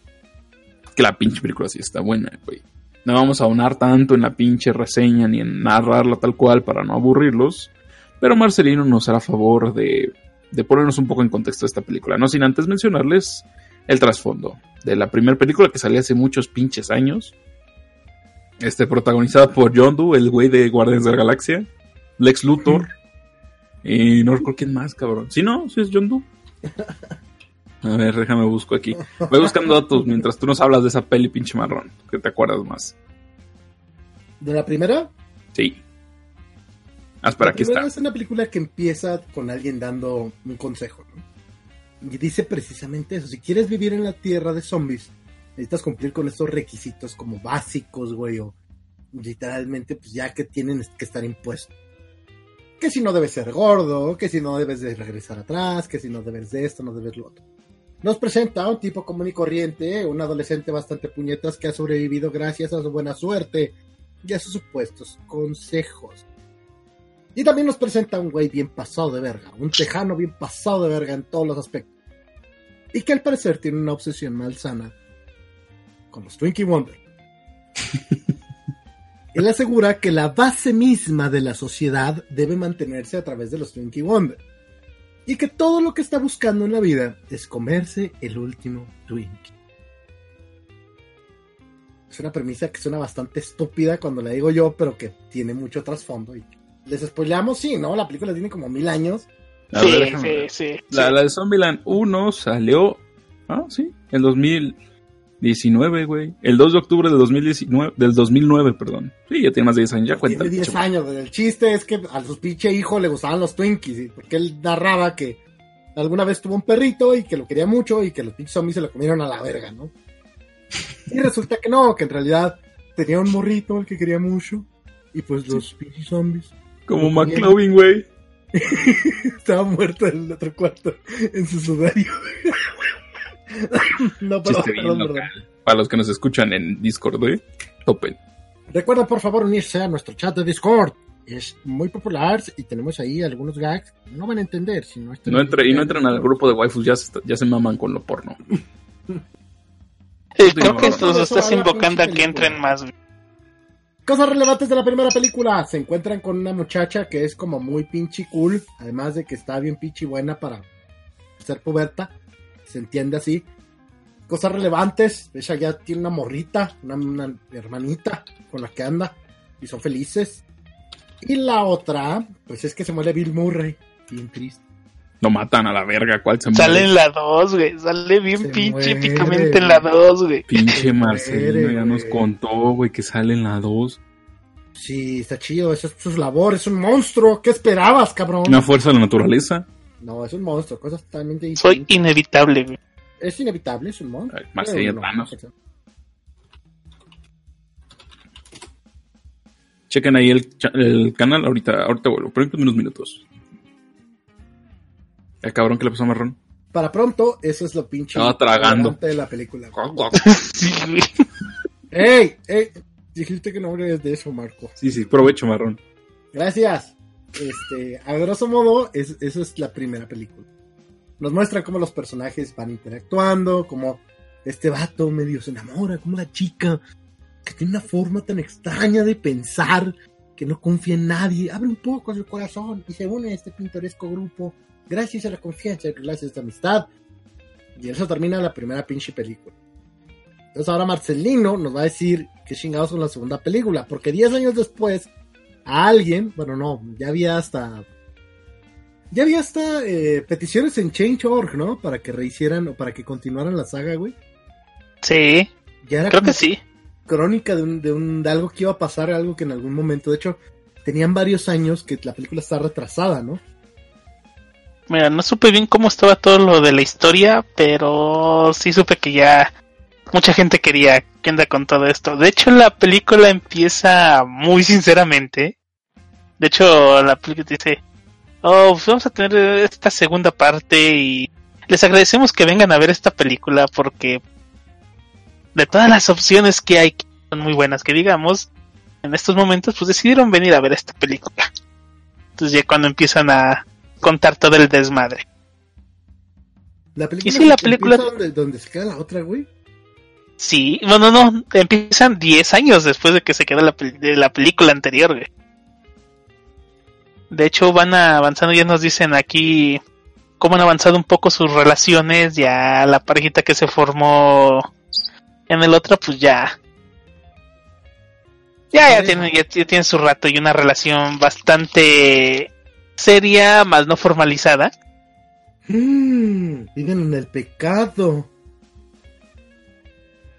Que la pinche película sí está buena, güey. No vamos a ahonar tanto en la pinche reseña ni en narrarla tal cual para no aburrirlos. Pero Marcelino nos hará favor de, de ponernos un poco en contexto de esta película. No sin antes mencionarles el trasfondo de la primera película que salió hace muchos pinches años. Este, protagonizada por John Doe, el güey de Guardians de la Galaxia. Lex Luthor. Y no recuerdo quién más, cabrón. Sí, no, sí es John Doe. A ver, déjame busco aquí. Voy buscando datos mientras tú nos hablas de esa peli pinche marrón, que te acuerdas más. ¿De la primera? Sí. Ah, espera, aquí está. Es una película que empieza con alguien dando un consejo, ¿no? Y dice precisamente eso. Si quieres vivir en la tierra de zombies, necesitas cumplir con estos requisitos como básicos, güey, o literalmente, pues ya que tienen que estar impuestos. Que si no debes ser gordo, que si no debes de regresar atrás, que si no debes de esto, no debes lo otro. Nos presenta a un tipo común y corriente, un adolescente bastante puñetas que ha sobrevivido gracias a su buena suerte y a sus supuestos consejos. Y también nos presenta a un güey bien pasado de verga, un tejano bien pasado de verga en todos los aspectos. Y que al parecer tiene una obsesión malsana con los Twinkie Wonder. Él asegura que la base misma de la sociedad debe mantenerse a través de los Twinkie Wonder. Y que todo lo que está buscando en la vida es comerse el último Twinkie. Es una premisa que suena bastante estúpida cuando la digo yo, pero que tiene mucho trasfondo. Y les spoileamos, sí, ¿no? La película tiene como mil años. Sí, ver, sí, sí, La, la de Zombieland 1 salió. Ah, sí, en 2019, güey. El 2 de octubre del 2019, del 2009, perdón. Sí, ya tiene más de 10 años, ya cuenta. Tiene 10 pinche años. güey. El chiste es que a su pinche hijo le gustaban los Twinkies. ¿sí? Porque él narraba que alguna vez tuvo un perrito y que lo quería mucho y que los pinches zombies se lo comieron a la verga, ¿no? Y resulta que no, que en realidad tenía un morrito al que quería mucho. Y pues los pinches zombies. Como McLovin, güey. Estaba muerto en el otro cuarto, en su sudario. no, bien perdón, local. perdón. Para los que nos escuchan en Discord, güey. Topen. Recuerda por favor unirse a nuestro chat de Discord. Es muy popular y tenemos ahí algunos gags. No van a entender si no están No entre, y no entran al grupo de waifus, ya se, ya se maman con lo porno. Eh, creo que nos estás invocando a que entren más. Cosas relevantes de la primera película. Se encuentran con una muchacha que es como muy pinche cool. Además de que está bien pinche buena para ser puberta. Se entiende así. Cosas relevantes. Ella ya tiene una morrita, una, una hermanita con la que anda. Y son felices. Y la otra, pues es que se muere Bill Murray. Bien triste. Lo matan a la verga, ¿cuál se Sale muere? en la 2, güey. Sale bien Se pinche muere, épicamente güey. en la 2, güey. Pinche Marcelino muere, ya nos contó, güey, que sale en la 2. Sí, está chido, eso es su labor, es un monstruo. ¿Qué esperabas, cabrón? Una fuerza de la naturaleza. No, es un monstruo, cosas totalmente Soy distintas. inevitable, güey. Es inevitable, es un monstruo. Ay, más Pero sería no, Thanos. no, Chequen ahí el, el canal, ahorita, ahorita vuelvo, permítame unos minutos. El cabrón que le pasó a marrón. Para pronto, eso es lo pinche Estaba tragando. de la película. Sí, güey. ¡Ey! ¡Ey! Dijiste que no hables de eso, Marco. Sí, sí, provecho marrón. Gracias. Este, a grosso modo, es, esa es la primera película. Nos muestra cómo los personajes van interactuando, cómo este vato medio se enamora, como la chica, que tiene una forma tan extraña de pensar, que no confía en nadie, abre un poco su corazón y se une a este pintoresco grupo, gracias a la confianza, gracias a esta amistad. Y eso termina la primera pinche película. Entonces ahora Marcelino nos va a decir que chingados con la segunda película, porque 10 años después a alguien, bueno, no, ya había hasta. Ya había hasta eh, peticiones en Change.org, ¿no? Para que rehicieran o para que continuaran la saga, güey. Sí, Ya era creo que sí. crónica de, un, de, un, de algo que iba a pasar, algo que en algún momento, de hecho, tenían varios años que la película está retrasada, ¿no? Mira, no supe bien cómo estaba todo lo de la historia, pero sí supe que ya mucha gente quería que anda con todo esto. De hecho, la película empieza muy sinceramente. De hecho, la película dice, oh, pues vamos a tener esta segunda parte y les agradecemos que vengan a ver esta película porque de todas las opciones que hay, que son muy buenas, que digamos, en estos momentos, pues decidieron venir a ver esta película. Entonces ya cuando empiezan a contar todo el desmadre. La película, Y sí, la película- Donde, donde se queda la otra, güey. Sí, bueno, no, empiezan 10 años después de que se quedó la, de la película anterior, güey. De hecho, van avanzando, ya nos dicen aquí cómo han avanzado un poco sus relaciones, ya la parejita que se formó en el otro, pues ya... Ya, ya Sí. tienen, ya, ya tienen su rato y una relación bastante seria, más no formalizada. Mm, viven en el pecado.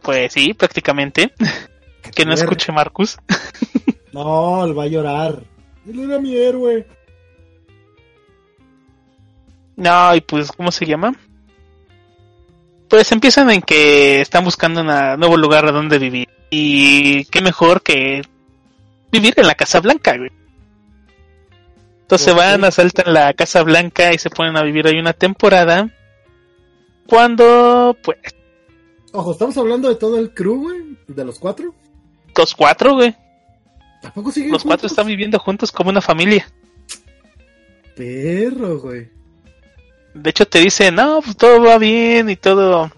Pues sí, prácticamente. Que no escuche Marcus. No, él va a llorar. Él era mi héroe. No, y pues, ¿cómo se llama? Pues empiezan en que están buscando un nuevo lugar a donde vivir. Y qué mejor que vivir en la Casa Blanca, güey. Entonces Ok. van, asaltan la Casa Blanca y se ponen a vivir ahí una temporada. Cuando, pues, Ojo, estamos hablando de todo el crew, güey. De los cuatro. los cuatro, güey. Tampoco siguen Los cuatro están viviendo juntos como una familia. Perro, güey. De hecho te dicen, no, pues todo va bien y todo,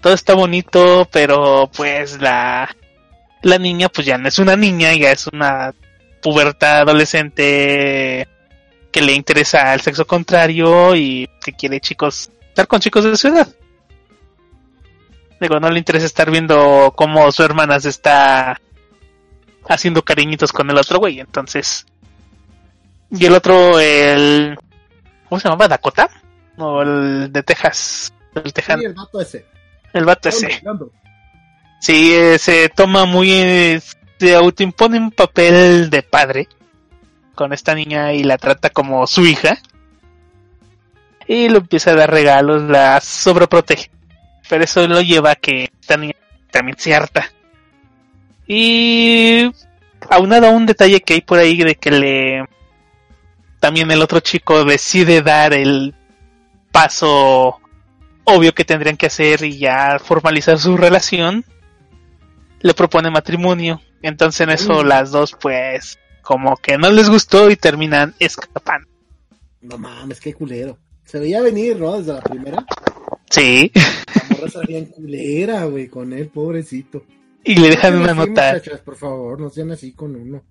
todo está bonito, pero pues la, la niña pues ya no es una niña, ya es una puberta adolescente que le interesa el sexo contrario y que quiere chicos, estar con chicos de su edad. Digo, no le interesa estar viendo cómo su hermana se está haciendo cariñitos con el otro güey, entonces. Y el otro, el... ¿Cómo se llamaba? ¿Dakota? O el de Texas. El tejano. Sí, el vato ese. El vato ese. hablando. Sí, eh, se toma muy... eh, se autoimpone un papel de padre con esta niña y la trata como su hija. Y lo empieza a dar regalos, la sobreprotege. Pero eso lo lleva a que esta niña también se harta. Y aunado a un detalle que hay por ahí de que le... También el otro chico decide dar el paso obvio que tendrían que hacer y ya formalizar su relación, le propone matrimonio. Entonces en eso Mm. las dos pues como que no les gustó y terminan escapando. No mames, qué culero. Se veía venir, ¿no? Desde la primera. Sí. La morra salía en culera, güey, con él, pobrecito. Y le dejan No una así, nota. muchachas, por favor, no sean así con uno.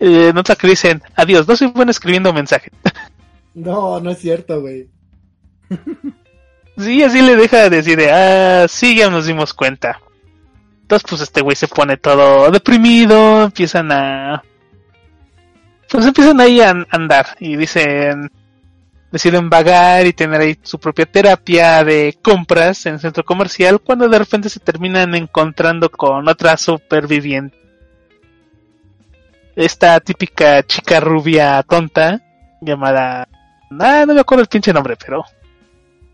Eh, nota que dicen, adiós, no soy bueno escribiendo mensajes. No, no es cierto, güey. Sí, así le deja decir, de, ah, sí, ya nos dimos cuenta. Entonces, pues este güey se pone todo deprimido, empiezan a... Pues empiezan ahí a an- andar y dicen, deciden vagar y tener ahí su propia terapia de compras en el centro comercial cuando de repente se terminan encontrando con otra superviviente. esta típica chica rubia tonta llamada... Ah, no me acuerdo el pinche nombre, pero...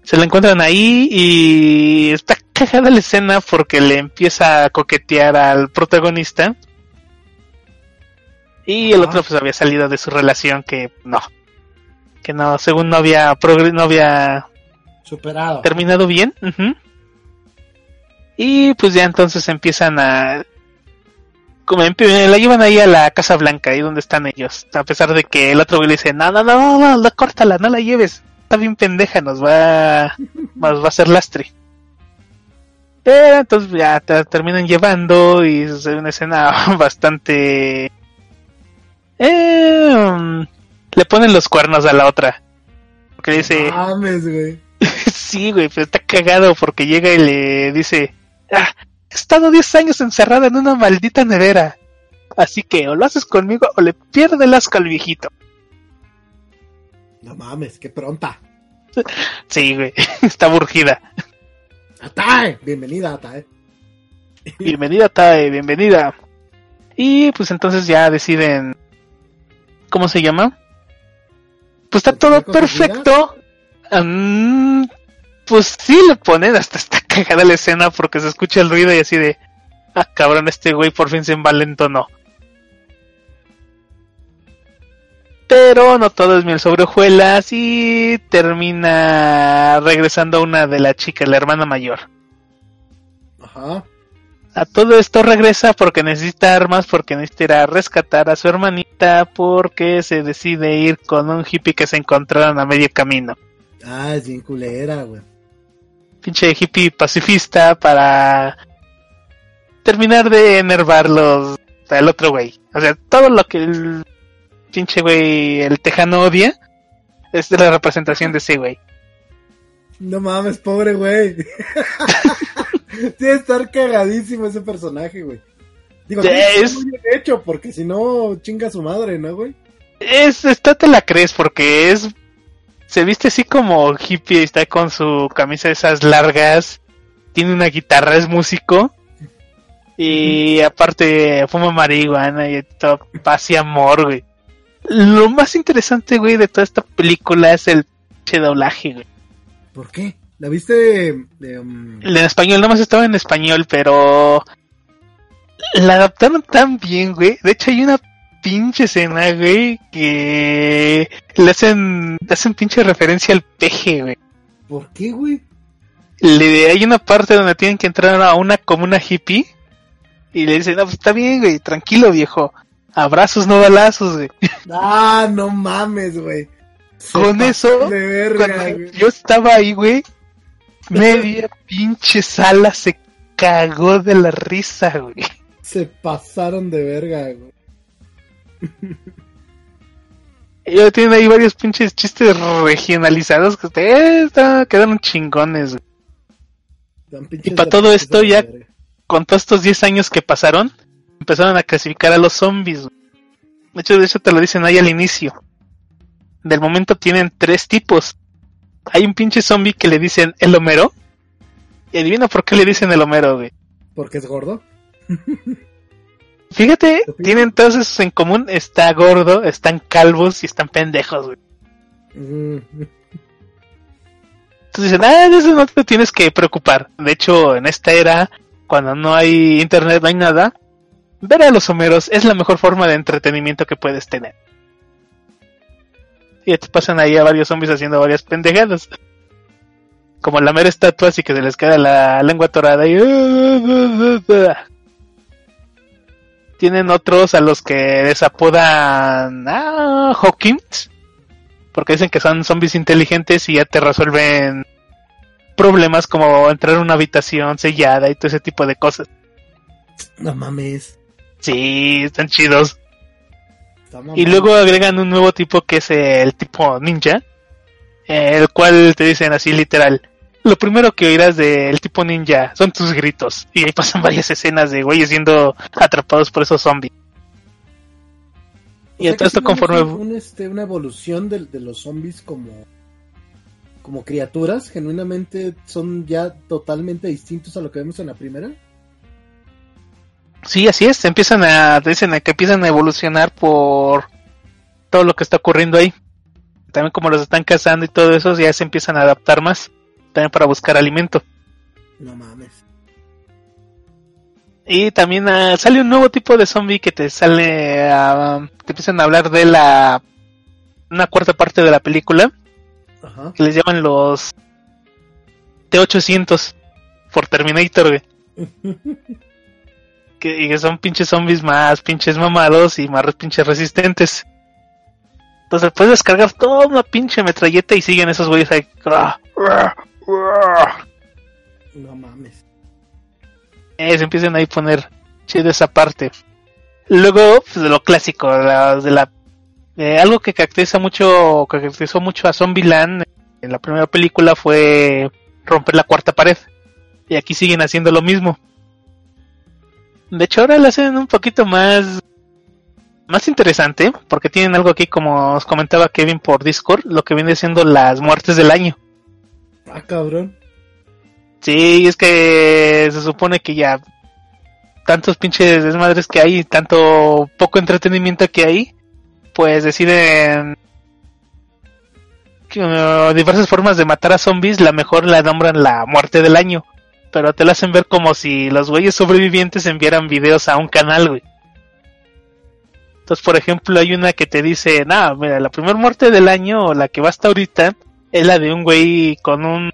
Se la encuentran ahí y está cagada la escena porque le empieza a coquetear al protagonista. Y el otro pues había salido de su relación que no. Que no, según no había, no había Superado. terminado bien. Y pues ya entonces empiezan a... Como la llevan ahí a la Casa Blanca, ahí donde están ellos. A pesar de que el otro güey le dice, no, no, no, no, no, no, córtala, no la lleves. Está bien pendeja, nos va, nos va a hacer lastre. Pero entonces ya te terminan llevando y es una escena bastante... Eh, um, le ponen los cuernos a la otra. Porque dice... Mames, güey. Sí, güey, pero está cagado porque llega y le dice, ah, he estado 10 años encerrada en una maldita nevera. Así que o lo haces conmigo o le pierde el asco al viejito. No mames, qué pronta. Sí, güey, está burgida. Atae. Bienvenida, Atae. Bienvenida, Tae, bienvenida. Y pues entonces ya deciden, ¿cómo se llama? Pues está todo ¿Terminar con sus perfecto. Pues sí le ponen, hasta está cagada la escena porque se escucha el ruido y así de, ah cabrón, este güey por fin se envalentonó. Pero no todo es miel sobre hojuelas y termina regresando una de la chica, la hermana mayor. Ajá. A todo esto regresa porque necesita armas, porque necesita ir a rescatar a su hermanita, porque se decide ir con un hippie que se encontraron a medio camino. Ah, es bien culera, güey. Pinche hippie pacifista para terminar de enervarlos al otro güey. O sea, todo lo que el pinche güey, el tejano odia, es de la representación de ese güey. No mames, pobre güey. Tiene que estar cagadísimo ese personaje, güey. Digo, es- muy bien hecho, porque si no, chinga su madre, ¿no, güey? Es, esta te la crees porque es, se viste así como hippie, está con su camisa de esas largas, tiene una guitarra, es músico y aparte fuma marihuana y todo paz y amor, güey. Lo más interesante, güey, de toda esta película es el doblaje, güey. ¿Por qué? ¿La viste de, de, um, en español, nomás estaba en español, pero la adaptaron tan bien, güey. De hecho, hay una pinche escena, güey, que le hacen, le hacen pinche referencia al peje, güey. ¿Por qué, güey? Le, hay una parte donde tienen que entrar a una comuna hippie y le dicen, no, pues está bien, güey, tranquilo, viejo. Abrazos, no balazos, güey. Ah, no mames, güey. Con eso, De verga, Cuando güey. yo estaba ahí, güey, media pinche sala se cagó de la risa, güey. Se pasaron de verga, güey. Ellos tienen ahí varios pinches chistes regionalizados que eh, está- quedaron chingones. güey. Y pa' de- todo esto ya-. Con todos estos 10 años que pasaron, empezaron a clasificar a los zombies. güey. De hecho, de eso te lo dicen ahí al inicio. Del momento tienen tres tipos. Hay un pinche zombie que le dicen el Homero. Y adivina por qué le dicen el Homero, güey. ¿Porque es gordo? Fíjate, tienen todos esos en común. Está gordo, están calvos y están pendejos, güey. Mm, Entonces dicen, ah, de eso no te tienes que preocupar. De hecho, en esta era, cuando no hay internet, no hay nada, ver a los homeros es la mejor forma de entretenimiento que puedes tener. Y te pasan ahí a varios zombies haciendo varias pendejadas. Como la mera estatua, así que se les queda la lengua atorada y... Tienen otros a los que les apodan... Ah, Hawkins. Porque dicen que son zombies inteligentes y ya te resuelven problemas como entrar a una habitación sellada y todo ese tipo de cosas. no mames. Sí, están chidos. Y luego agregan un nuevo tipo que es el tipo ninja, eh, el cual te dicen así literal. Lo primero que oirás del tipo ninja son tus gritos. Y ahí pasan varias escenas de güeyes siendo atrapados por esos zombies. O Y esto conforme... un- un, este, una evolución de, de los zombies como como criaturas genuinamente son ya totalmente distintos a lo que vemos en la primera Sí, así es, empiezan a, dicen que empiezan a evolucionar por todo lo que está ocurriendo ahí. También como los están cazando y todo eso, ya se empiezan a adaptar más, también para buscar alimento. No mames. Y también ah, sale un nuevo tipo de zombie que te sale, ah, que empiezan a hablar de la, una cuarta parte de la película, Ajá. que les llaman los T-800 por Terminator. que, y que son pinches zombies más pinches mamados y más pinches resistentes. Entonces puedes descargar toda una pinche metralleta y siguen esos güeyes ahí. No mames. Eh, se empiezan ahí a poner chido esa parte. Luego, pues, de lo clásico, la- de la, eh, algo que caracteriza mucho, que caracterizó mucho a Zombieland en la primera película fue romper la cuarta pared. Y aquí siguen haciendo lo mismo. De hecho, ahora lo hacen un poquito más, más interesante, porque tienen algo aquí, como os comentaba Kevin por Discord, lo que viene siendo las muertes del año. Ah, cabrón. Sí, es que se supone que ya tantos pinches desmadres que hay, tanto poco entretenimiento que hay, pues deciden que, uh, diversas formas de matar a zombies, la mejor la nombran la muerte del año, pero te la hacen ver como si los güeyes sobrevivientes enviaran videos a un canal, güey. Entonces, por ejemplo, hay una que te dice, no, mira, la primera muerte del año, o la que va hasta ahorita, es la de un güey con un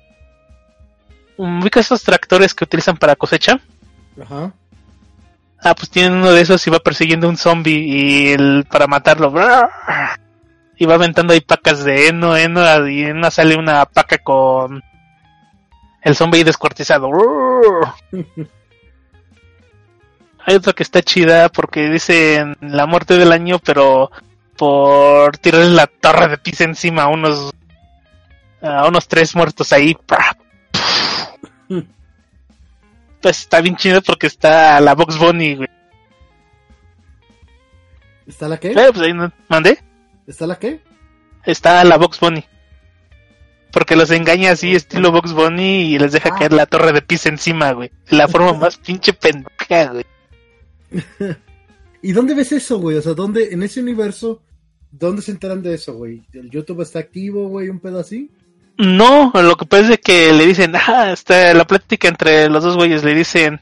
¿Ubica esos tractores que utilizan para cosecha? Ajá. Ah, pues tienen uno de esos y va persiguiendo un zombie y el, para matarlo. Y va aventando ahí pacas de heno, heno, y en una sale una paca con el zombie descuartizado. Hay otra que está chida porque dicen la muerte del año, pero por tirarle la torre de pizza encima a unos a unos tres muertos ahí. Pues está bien chido porque está la Box Bunny, güey. ¿Está la qué? Eh, pues ahí no- ¿Mandé? ¿Está la qué? Está la Box Bunny. Porque los engaña así, estilo Box Bunny, y les deja Ah. caer la torre de pizza encima, güey. La forma más pinche pendeja, güey. ¿Y dónde ves eso, güey? O sea, ¿dónde, en ese universo, dónde se enteran de eso, güey? ¿El YouTube está activo, güey? ¿Un pedo así? No, lo que pasa es que le dicen, ah, está la plática entre los dos güeyes, le dicen,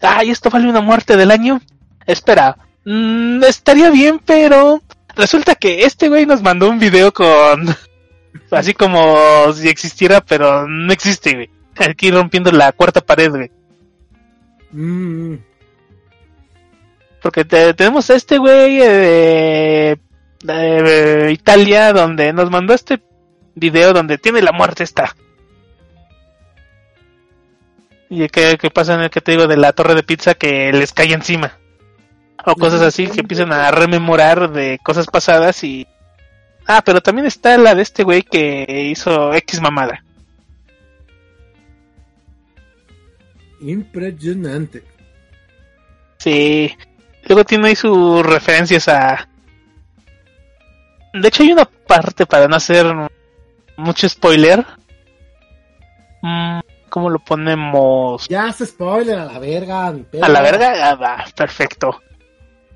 ay, esto vale una muerte del año. Espera, mm, estaría bien, pero resulta que este güey nos mandó un video con, así como si existiera, pero no existe, güey. Aquí rompiendo la cuarta pared, güey. Mm, Porque te- tenemos a este güey eh, de, de Italia donde nos mandó este video donde tiene la muerte esta. Y que, que pasa en el que te digo de la torre de pizza que les cae encima. O cosas así que empiezan a rememorar de cosas pasadas y... Ah, pero también está la de este güey que hizo X mamada. impresionante. Sí. Luego tiene ahí sus referencias a... De hecho hay una parte para no hacer mucho spoiler. Mm, ¿Cómo lo ponemos? Ya hace spoiler a la verga. A la verga, ah, va, perfecto.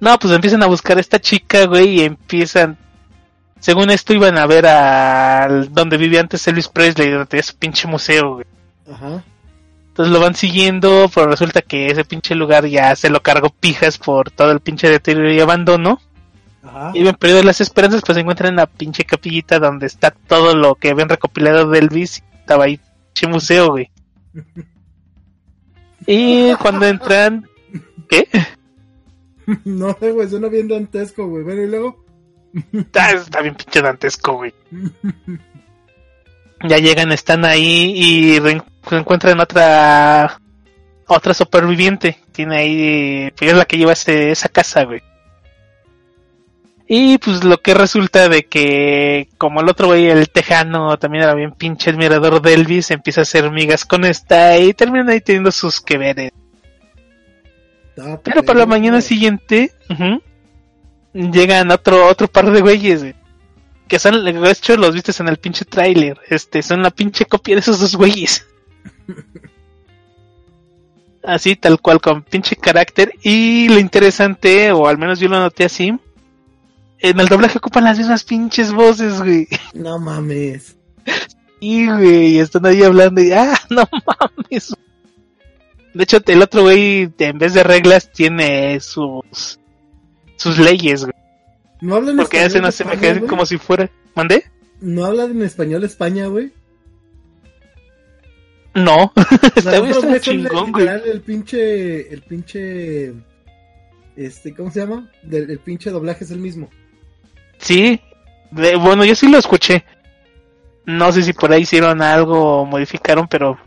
No, pues empiezan a buscar a esta chica, güey, y empiezan... Según esto iban a ver a donde vivía antes Elvis Presley, donde tenía su pinche museo, güey. Ajá. Entonces lo van siguiendo, pero resulta que ese pinche lugar ya se lo cargó pijas por todo el pinche deterioro y abandono. Ajá. Y habían perdido las esperanzas, pues se encuentran en la pinche capillita donde está todo lo que habían recopilado de Elvis. Estaba ahí, pinche museo, güey. Y cuando entran... ¿Qué? No güey, suena bien dantesco, güey. Bueno, y luego. Está, está bien pinche dantesco, güey. Ya llegan, están ahí y encuentran otra otra superviviente. Tiene ahí, pues es la que lleva ese- esa casa, güey. Y pues lo que resulta de que como el otro güey, el tejano, también era bien pinche admirador de Elvis, empieza a hacer migas con esta y terminan ahí teniendo sus que veres. Está Pero para la mañana siguiente, llegan otro, otro par de güeyes, güey, Que son, de hecho, los vistes en el pinche tráiler. Este, son la pinche copia de esos dos güeyes. Así, tal cual, con pinche carácter. Y lo interesante, o al menos yo lo noté así, en el doblaje ocupan las mismas pinches voces, güey. No mames. Y, güey, están ahí hablando y, ah, no mames. De hecho, el otro güey, en vez de reglas, tiene sus sus leyes, güey. No hablan Porque hacen una semejanza como si fuera. ¿Mandé? No hablan en español España, güey. No. Está está chingón, güey. el pinche, el pinche, este, ¿cómo se llama? Del, el pinche doblaje es el mismo. Sí. De- bueno, yo sí lo escuché. No sé si por ahí hicieron algo o modificaron, pero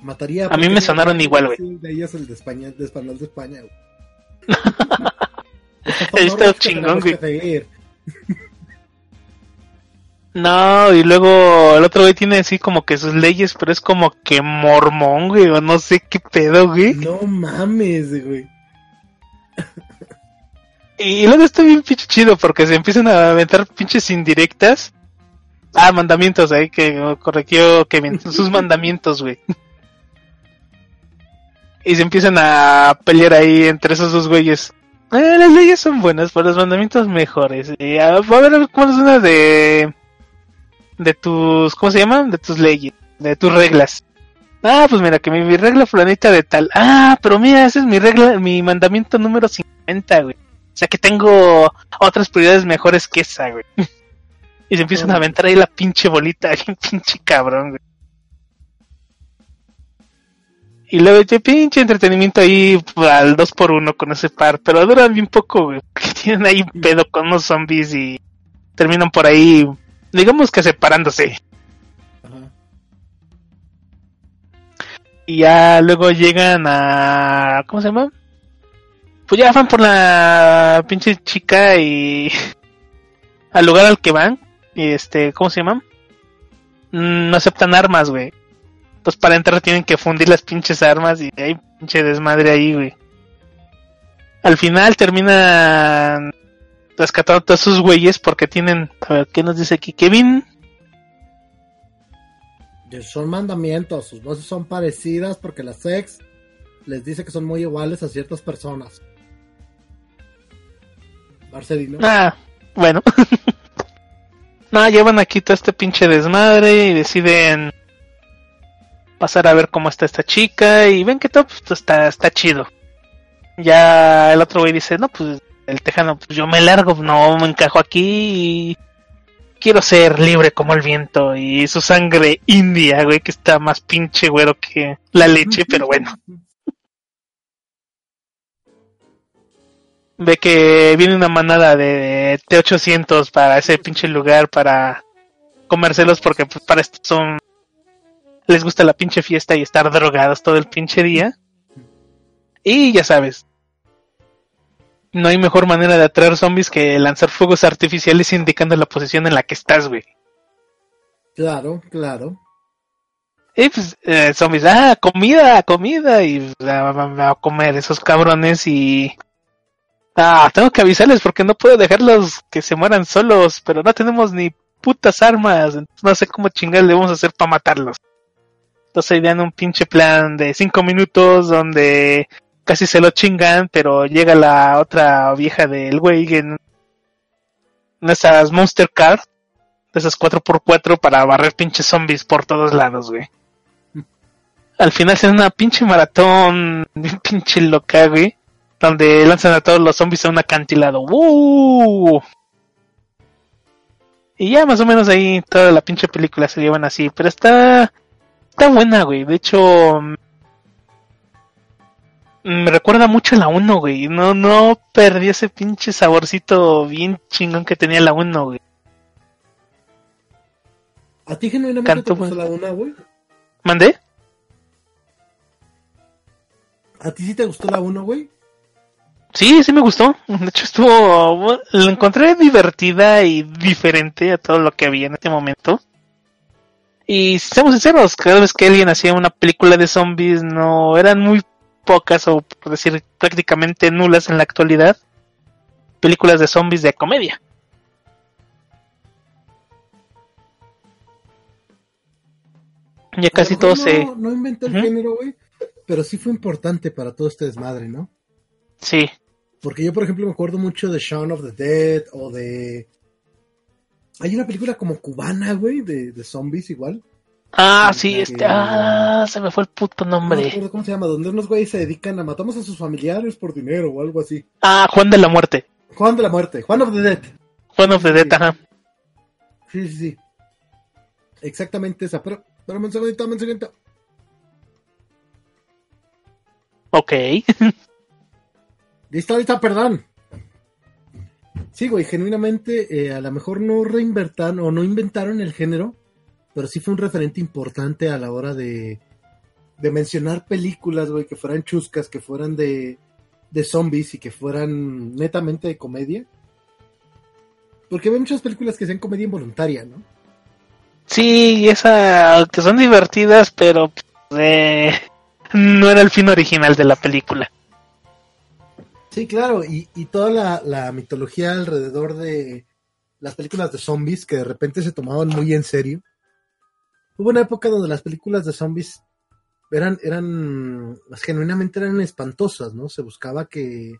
Mataría. A mí me sonaron igual, güey. De ellos el de España, de español de España, güey. Está chingón, güey. no, y luego el otro güey tiene así como que sus leyes, pero es como que mormón, güey, o no sé qué pedo, güey. No mames, güey. Y luego está bien pinche chido porque se empiezan a aventar pinches indirectas. Ah, mandamientos ahí que corrigió Kevin. Sus mandamientos, güey. Y se empiezan a pelear ahí entre esos dos güeyes. Eh, las leyes son buenas, pero los mandamientos mejores. Ah, va a ver cuál es una de... De tus... ¿Cómo se llama? De tus leyes. De tus reglas. Ah, pues mira, que mi, mi regla fulanita de tal. Ah, pero mira, ese es mi regla, mi mandamiento número 50, güey. O sea que tengo otras prioridades mejores que esa, güey. Y se empiezan a aventar ahí la pinche bolita, pinche cabrón, güey. Y luego este pinche entretenimiento ahí al 2 por uno con ese par, pero duran bien poco, güey. Porque tienen ahí un pedo con unos zombies y terminan por ahí, digamos que separándose. Ajá. Y ya luego llegan a... ¿Cómo se llama? Pues ya van por la pinche chica y... al lugar al que van. Y este, ¿cómo se llama? Mm, No aceptan armas, güey. Entonces para entrar tienen que fundir las pinches armas y hay pinche desmadre ahí, güey. Al final terminan rescatando a todos sus güeyes porque tienen... A ver, ¿qué nos dice aquí? Kevin... Son mandamientos, sus voces son parecidas porque la sex les dice que son muy iguales a ciertas personas. Marcelino. Ah, bueno. no, llevan aquí todo este pinche desmadre y deciden pasar a ver cómo está esta chica y ven que todo pues, está, está chido. Ya el otro güey dice, no, pues el tejano, pues yo me largo, no me encajo aquí y quiero ser libre como el viento y su sangre india, güey, que está más pinche güero que la leche, pero bueno. ve que viene una manada de T800 para ese pinche lugar para comérselos porque pues, para esto son les gusta la pinche fiesta y estar drogados todo el pinche día. Y ya sabes, no hay mejor manera de atraer zombies que lanzar fuegos artificiales indicando la posición en la que estás, güey. Claro, claro. Y pues, eh, zombies, ah, comida, comida, y van a comer esos cabrones y... Ah, tengo que avisarles porque no puedo dejarlos que se mueran solos, pero no tenemos ni putas armas, entonces no sé cómo chingados le vamos a hacer para matarlos. Entonces idean un pinche plan de cinco minutos donde casi se lo chingan, pero llega la otra vieja del güey en, esas Monster Car, de esas 4x4 para barrer pinches zombies por todos lados, güey. Al final se una pinche maratón, bien pinche loca, güey, donde lanzan a todos los zombies a un acantilado. ¡Uh! Y ya más o menos ahí toda la pinche película se llevan así, pero está está buena, güey. De hecho, mm, me recuerda mucho a la 1, güey. No, no perdí ese pinche saborcito bien chingón que tenía la 1, güey. ¿A ti genuinamente Canto, te gustó la una, güey? ¿Mandé? ¿A ti sí te gustó la uno, güey? Sí, sí me gustó. De hecho, estuvo. La encontré divertida y diferente a todo lo que había en este momento. Y si seamos sinceros, cada vez que alguien hacía una película de zombies, no eran muy pocas o por decir prácticamente nulas en la actualidad. Películas de zombies de comedia. Ya casi todo se. no, no inventó el género, güey. pero sí fue importante para todo este desmadre, ¿no? Sí. Porque yo, por ejemplo, me acuerdo mucho de Shaun of the Dead o de... Hay una película como cubana, güey, de, de zombies igual. Ah, sí, que- este. Ah, se me fue el puto No nombre. cómo se llama, donde unos güeyes se dedican a matamos a sus familiares por dinero o algo así. Ah, Juan de la Muerte. Juan de la Muerte, Juan of the Dead. Juan of the Dead, ajá. Sí, sí, sí. Exactamente esa, pero, pero un segundito, un segundito. Ok. Listo, listo, perdón. Sí, güey, genuinamente eh, a lo mejor no reinvertaron o no inventaron el género, pero sí fue un referente importante a la hora de, de mencionar películas, güey, que fueran chuscas, que fueran de, de zombies y que fueran netamente de comedia. Porque hay muchas películas que sean comedia involuntaria, ¿no? Sí, esa. que son divertidas, pero. eh, no era el fin original de la película. Sí, claro, y, y toda la, la mitología alrededor de las películas de zombies que de repente se tomaban muy en serio. Hubo una época donde las películas de zombies eran, eran, pues, genuinamente eran espantosas, ¿no? Se buscaba que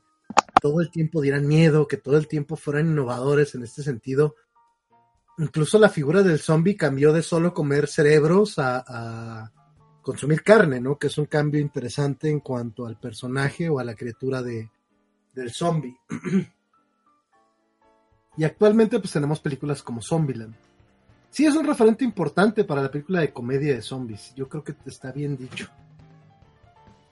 todo el tiempo dieran miedo, que todo el tiempo fueran innovadores en este sentido. Incluso la figura del zombie cambió de solo comer cerebros a, a consumir carne, ¿no? Que es un cambio interesante en cuanto al personaje o a la criatura de, del zombie. y actualmente pues tenemos películas como Zombieland. Sí es un referente importante para la película de comedia de zombies, yo creo que está bien dicho.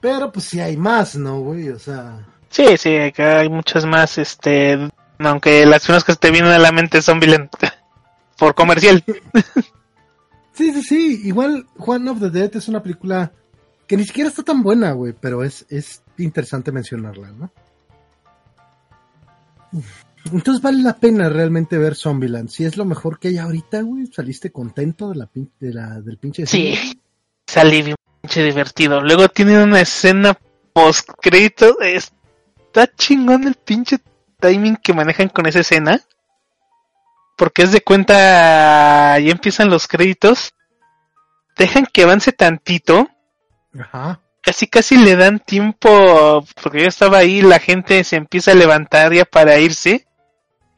Pero pues sí hay más, ¿no, güey? O sea... Sí, sí, acá hay muchas más, este. Aunque las primeras que se te vienen a la mente son Zombieland. Por comercial. Sí, sí, sí, igual Juan of the Dead es una película que ni siquiera está tan buena, güey, pero es, es interesante mencionarla, ¿no? Entonces vale la pena realmente ver Zombieland. Si es lo mejor que hay ahorita, güey, saliste contento de la, pin- de la del pinche? Sí, salí bien pinche divertido. Luego tiene una escena post crédito. Está chingón el pinche timing que manejan con esa escena. Porque es de cuenta, ya empiezan los créditos. Dejan que avance tantito. Ajá. Casi casi le dan tiempo. Porque yo estaba ahí, la gente se empieza a levantar ya para irse.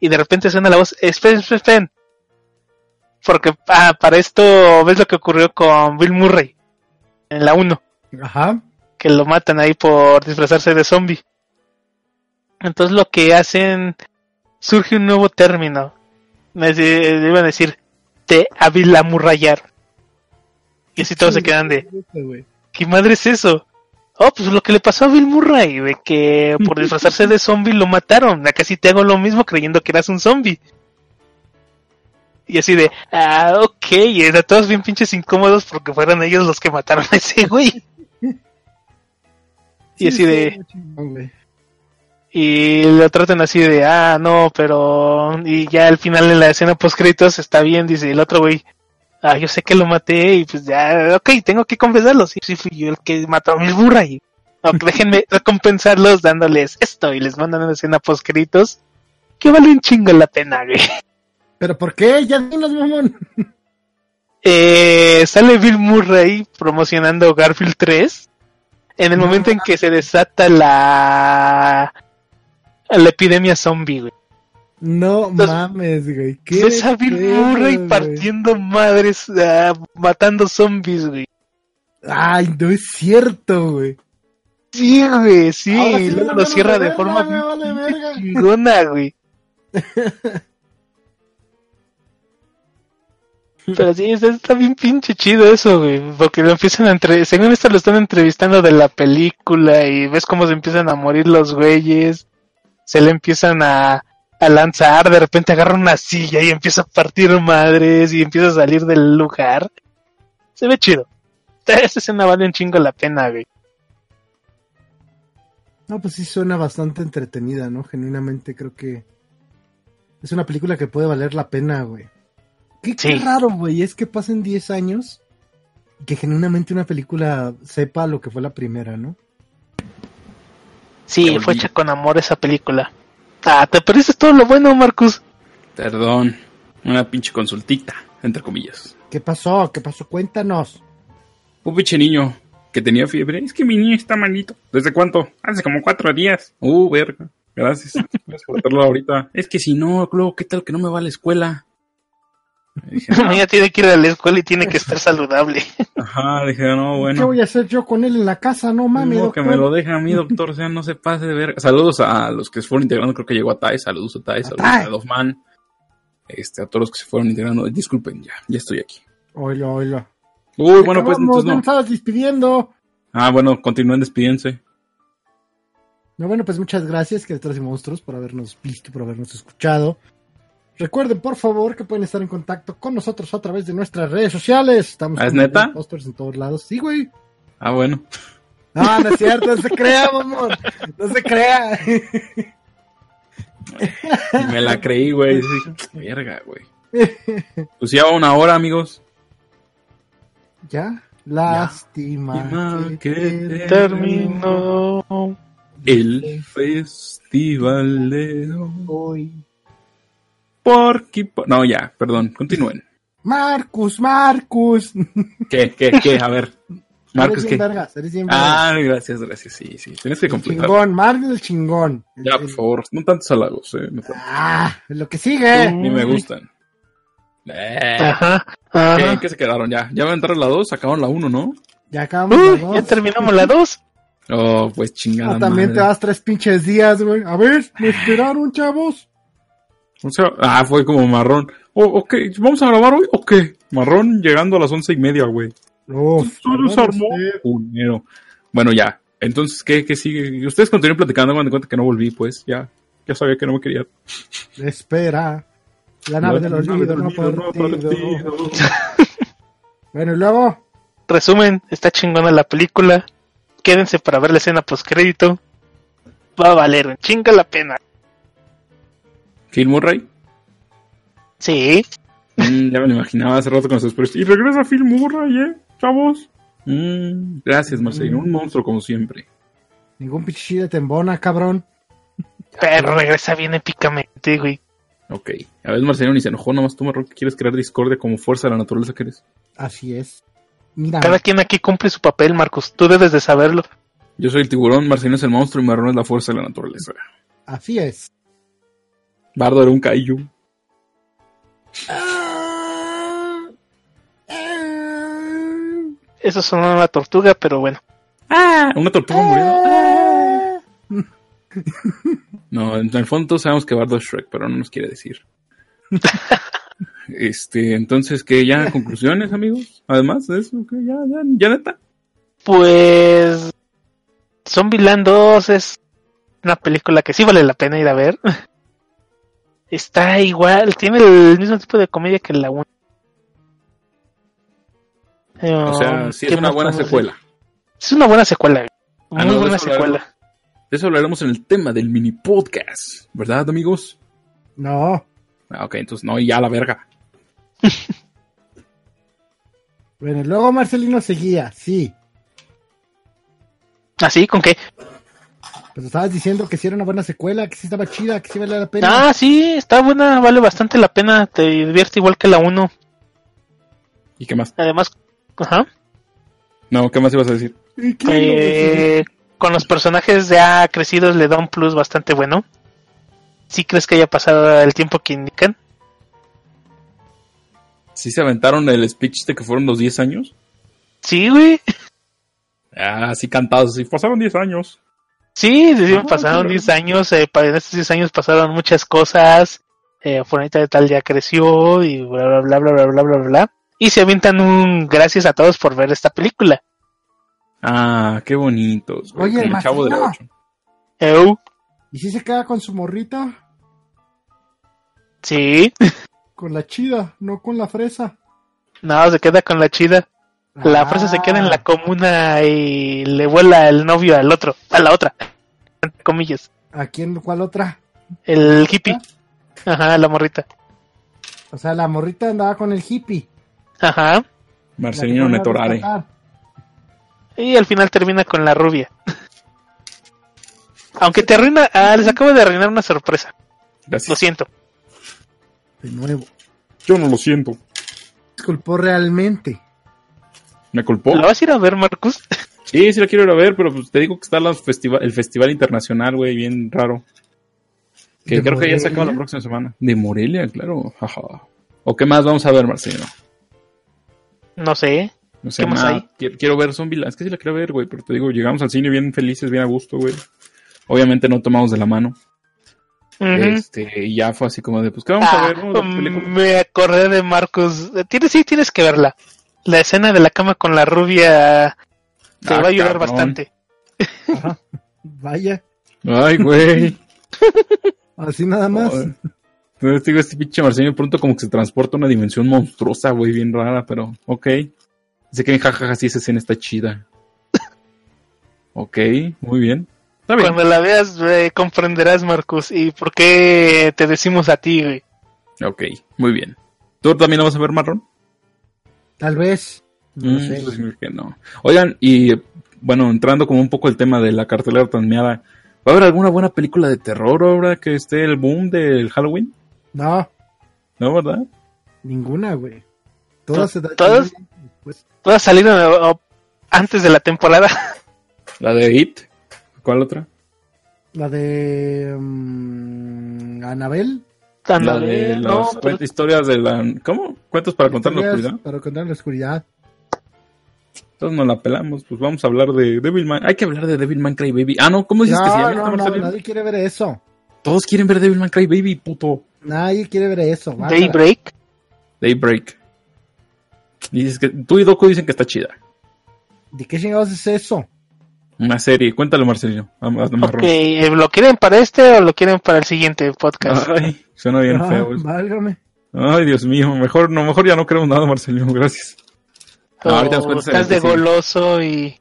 Y de repente suena la voz, esperen, esperen, esperen. Porque ah, para esto, ¿ves lo que ocurrió con Bill Murray? En la 1, Ajá. que lo matan ahí por disfrazarse de zombie. Entonces lo que hacen, surge un nuevo término. Me iban a decir, te abilamurrayar. Y así todos se quedan de. ¿Qué madre es eso? Oh, pues lo que le pasó a Bill Murray, de que por disfrazarse de zombie lo mataron. Acá sí te hago lo mismo creyendo que eras un zombie. Y así de, ah, ok, y era todos bien pinches incómodos porque fueron ellos los que mataron a ese güey. Y así Sí, de, y lo tratan así de, ah, no, pero, y ya al final en la escena post créditos está bien, dice el otro güey, ah, yo sé que lo maté y pues ya, ok, tengo que confesarlo, sí, sí fui yo el que mató a mi burra y, ok, déjenme recompensarlos dándoles esto y les mandan una escena post créditos que vale un chingo la pena, güey. ¿Pero por qué? Ya dinos, mamón. Eh, sale Bill Murray promocionando Garfield 3 en el No momento en que se desata la la epidemia zombie, güey. No Entonces, mames, güey. ¿Qué Ves Bill Murray güey? partiendo madres, ah, matando zombies, güey. Ay, no es cierto, güey. Sí, güey, sí. Sí luego lo cierra de forma me vale verga. chingona, güey. Pero sí, está, está bien pinche chido eso, güey. Porque lo empiezan a entre... Según esto lo están entrevistando de la película y ves cómo se empiezan a morir los güeyes. Se le empiezan a, a lanzar, de repente agarra una silla y empieza a partir madres y empieza a salir del lugar. Se ve chido. Esta escena vale un chingo la pena, güey. No, pues sí suena bastante entretenida, ¿no? Genuinamente creo que es una película que puede valer la pena, güey. Qué, qué raro, güey, es que pasen 10 años y que genuinamente una película sepa lo que fue la primera, ¿no? Sí, fue hecha con amor esa película. Ah, te perdiste todo lo bueno, Marcus. Perdón. Una pinche consultita, entre comillas. ¿Qué pasó? ¿Qué pasó? Cuéntanos. Un pinche niño que tenía fiebre. Es que mi niño está malito. ¿Desde cuánto? Hace como cuatro días. Uh, verga. Gracias. Gracias por ahorita. Es que si no, luego, ¿qué tal que no me va a la escuela? Dije, no. Ella tiene que ir a la escuela y tiene que estar saludable. Ajá, dije, no, ¿Qué bueno. voy a hacer yo con él en la casa? No mames, No, que me lo deje a mí, doctor. O sea, no se pase de verga. Saludos a los que se fueron integrando. Creo que llegó a Tai. Saludos a Tai. Saludos a Dofman. Este, a todos los que se fueron integrando. Disculpen, ya. Ya estoy aquí. Oilo, oilo. Uy, bueno, pues entonces no. estabas despidiendo. Ah, bueno, continúen despidiéndose. No, bueno, pues muchas gracias, Criaturas y Monstruos, por habernos visto, por habernos escuchado. Recuerden, por favor, que pueden estar en contacto con nosotros a través de nuestras redes sociales. Estamos ¿Ah, es neta? posters en todos lados. Sí, güey. Ah, bueno. No, no es cierto, no se crea, amor. No se crea. Me la creí, güey. Verga, güey. Pues ya va una hora, amigos. ya. Lástima. Que Terminó. El festival de hoy. Porquipo... No, ya, perdón, continúen. Marcus, Marcus. ¿Qué, qué, qué? A ver. Bien ¿qué? vergas, eres bien vergas. Ah, gracias, gracias. Sí, sí. Tienes que el completar. chingón, Marcus el chingón. Ya, por favor. No tantos halagos, eh. no tantos. Ah, lo que sigue. Ni me gustan. Eh, Ajá. ¿qué, Ajá. ¿En qué se quedaron? Ya, ya van a entrar la 2, sacaron la 1, ¿no? Ya acabamos Uy, las dos. ya terminamos la 2. Oh, pues chingada Ah, también madre. te das tres pinches días, güey. A ver, me esperaron, chavos. O sea, ah, fue como marrón. Oh, ok, ¿vamos a grabar hoy? Ok. Marrón llegando a las once y media, güey. Uf, Todo se armó. Bueno, ya. Entonces, ¿qué, qué sigue? Ustedes continúen platicando, me dan cuenta que no volví, pues. Ya, ya sabía que no me quería. Espera. La nave del olvido no no partido. partido. Bueno, y luego. Resumen, está chingona la película. Quédense para ver la escena postcrédito. Va a valer chinga la pena. Phil Murray. Sí. Mm, ya me lo imaginaba hace rato con sus expresiones. Y regresa Phil Murray, ¿eh? Chavos. Mm, gracias, Marcelino. Un monstruo como siempre. Ningún pichichi de tembona, cabrón. Pero regresa bien épicamente, güey. Ok. A ver, Marcelino ni se enojó, nomás tú, Marrón, que quieres crear discordia como fuerza de la naturaleza que eres. Así es. Mira, Cada quien aquí cumple su papel, Marcos. Tú debes de saberlo. Yo soy el tiburón, Marcelino es el monstruo y Marrón es la fuerza de la naturaleza. así es. Bardo era un kaiju. Eso sonó una tortuga, pero bueno. Ah, una tortuga murió. No, en el fondo todos sabemos que Bardo es Shrek, pero no nos quiere decir. este, entonces, que ya conclusiones, amigos? Además de eso, que ya, ya, ya neta. Pues. Zombieland 2 es una película que sí vale la pena ir a ver. Está igual, tiene el mismo tipo de comedia que la 1. O sea, sí es una buena secuela. Es una buena secuela. Ah, Muy no, de buena eso hablaremos. secuela. De eso hablaremos en el tema del mini podcast, ¿verdad, amigos? No. Ah, ok, entonces no, y ya la verga. Bueno, y luego Marcelino seguía, sí. ¿Así? ¿Con qué? Pues estabas diciendo que sí era una buena secuela, que sí estaba chida, que sí valía la pena. Ah, sí, está buena, vale bastante la pena. Te divierte igual que la 1. ¿Y qué más? Además, ajá. No, ¿qué más ibas a decir? Eh, con los personajes ya crecidos le da un plus bastante bueno. ¿Sí crees que haya pasado el tiempo que indican? ¿Sí se aventaron el speech de que fueron los 10 años? Sí, güey. Ah, sí cantados, sí, pasaron 10 años. Sí, sí, Ah, pasaron claro. 10 años. eh, en estos 10 años pasaron muchas cosas. Eh, Fulanita de tal ya creció y bla, bla, bla, bla, bla, bla, bla, bla. Y se avientan un gracias a todos por ver esta película. Ah, qué bonitos. güey, Oye, el chavo del Marcelino. 8. Eu, ¿Y si se queda con su morrita? sí. Con la chida, no con la fresa. No, se queda con la chida. La fresa se queda en la Ah, comuna y le vuela el novio al otro, a la otra, entre comillas. ¿A quién? ¿Cuál otra? El hippie. Ajá, la morrita. O sea, la morrita andaba con el hippie. Ajá. Marcelino Netorare. Y al final termina con la rubia. Aunque te arruina, ah, les acabo de arruinar una sorpresa. Lo siento. De nuevo. Yo no lo siento. Disculpó realmente. ¿Me culpó? ¿Lo vas a ir a ver, Marcus? Sí, sí la quiero ir a ver, pero pues te digo que está la festiva- el Festival Internacional, güey, bien raro. Que ¿De creo que ya se acaba la próxima semana. De Morelia, claro. Jaja. ¿O qué más vamos a ver, Marcelo? No sé. No sé, ¿Qué más hay? Quiero, quiero ver Zombieland. Es que sí la quiero ver, güey, pero te digo, llegamos al cine bien felices, bien a gusto, güey. Obviamente no tomamos de la mano. Este, y ya fue así como de, pues, ¿qué vamos a Ah, ver? no? La me acordé de Marcos. Tienes, sí, tienes que verla. La escena de la cama con la rubia te Ah, va a ayudar cabrón. bastante. Vaya, Ay, güey. así nada más. Entonces digo, este pinche Marcelino pronto como que se transporta a una dimensión monstruosa, güey, bien rara, pero ok. Dice que jajaja, sí, esa escena está chida. ok, muy bien. Está bien. Cuando la veas, eh, comprenderás, Marcos, y por qué te decimos a ti, güey. Ok, muy bien. ¿Tú también lo vas a ver, Marrón? Tal vez. No Mm, sé. pues, que no. Oigan, y bueno, entrando como un poco el tema de la cartelera tan meada, ¿va a haber alguna buena película de terror ahora que esté el boom del Halloween? No, ¿No, verdad? ninguna, güey. Todas se dan- ¿Todas? Pues, Todas salieron eh, antes de la temporada. La de It. ¿Cuál otra? la de mm, Anabel. La Ándale, de no, las pero- cuent- historias de la... ¿Cómo? ¿Cuentos para contar la oscuridad? Para contar la oscuridad. Entonces nos la pelamos, pues vamos a hablar de Devilman. Hay que hablar de Devilman Cry Baby. Ah, no, ¿cómo dices que se No, llama? no, no, nadie quiere ver eso. Todos quieren ver Devilman Cry Baby, puto. Nadie quiere ver eso. bájala. Daybreak. Daybreak. Dices que tú y Doku dicen que está chida. ¿De qué chingados es eso? Una serie. Cuéntalo, Marcelino. Ok, eh, ¿lo quieren para este o lo quieren para el siguiente podcast? Ay, suena bien Ah, feo. eso. válgame. Ay, Dios mío. Mejor no, mejor ya no queremos nada, Marcelino. Gracias. No, ahorita nos O cuentas en estás de goloso y...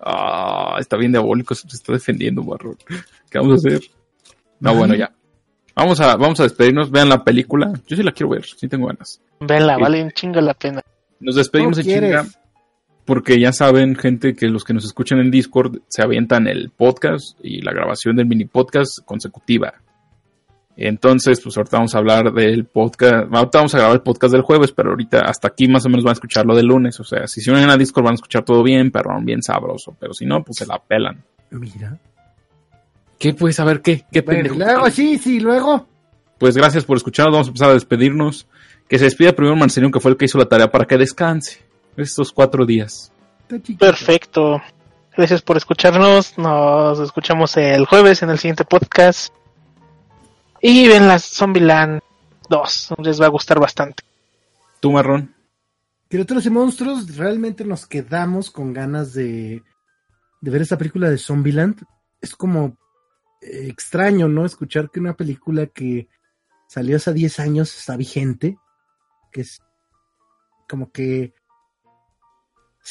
Ah, está bien diabólico, se está defendiendo, Marrón. ¿Qué vamos a hacer? No, bueno, ya. Vamos a, vamos a despedirnos, vean la película. Yo sí la quiero ver, sí tengo ganas. Venla, Sí. vale un chingo la pena. Nos despedimos ¿Cómo en chinga. Porque ya saben, gente, que los que nos escuchan en Discord se avientan el podcast y la grabación del mini podcast consecutiva. Entonces, pues ahorita vamos a hablar del podcast. Ahorita vamos a grabar el podcast del jueves, pero ahorita hasta aquí más o menos van a escuchar lo del lunes. O sea, si se unen a Discord van a escuchar todo bien, perrón, bien sabroso. Pero si no, pues se la pelan. Mira. ¿Qué puedes saber qué? ¿Qué Bueno, luego, sí, sí, luego. Pues gracias por escucharnos. Vamos a empezar a despedirnos. Que se despida primero Marcelino, que fue el que hizo la tarea para que descanse estos cuatro días. Perfecto. Gracias por escucharnos. Nos escuchamos el jueves en el siguiente podcast. Y ven la Zombieland 2. Les va a gustar bastante. ¿Tú, Marrón? Criaturas y monstruos, realmente nos quedamos con ganas de, de ver esta película de Zombieland. Es como eh, extraño, ¿no? Escuchar que una película que salió hace 10 años está vigente. Que es como que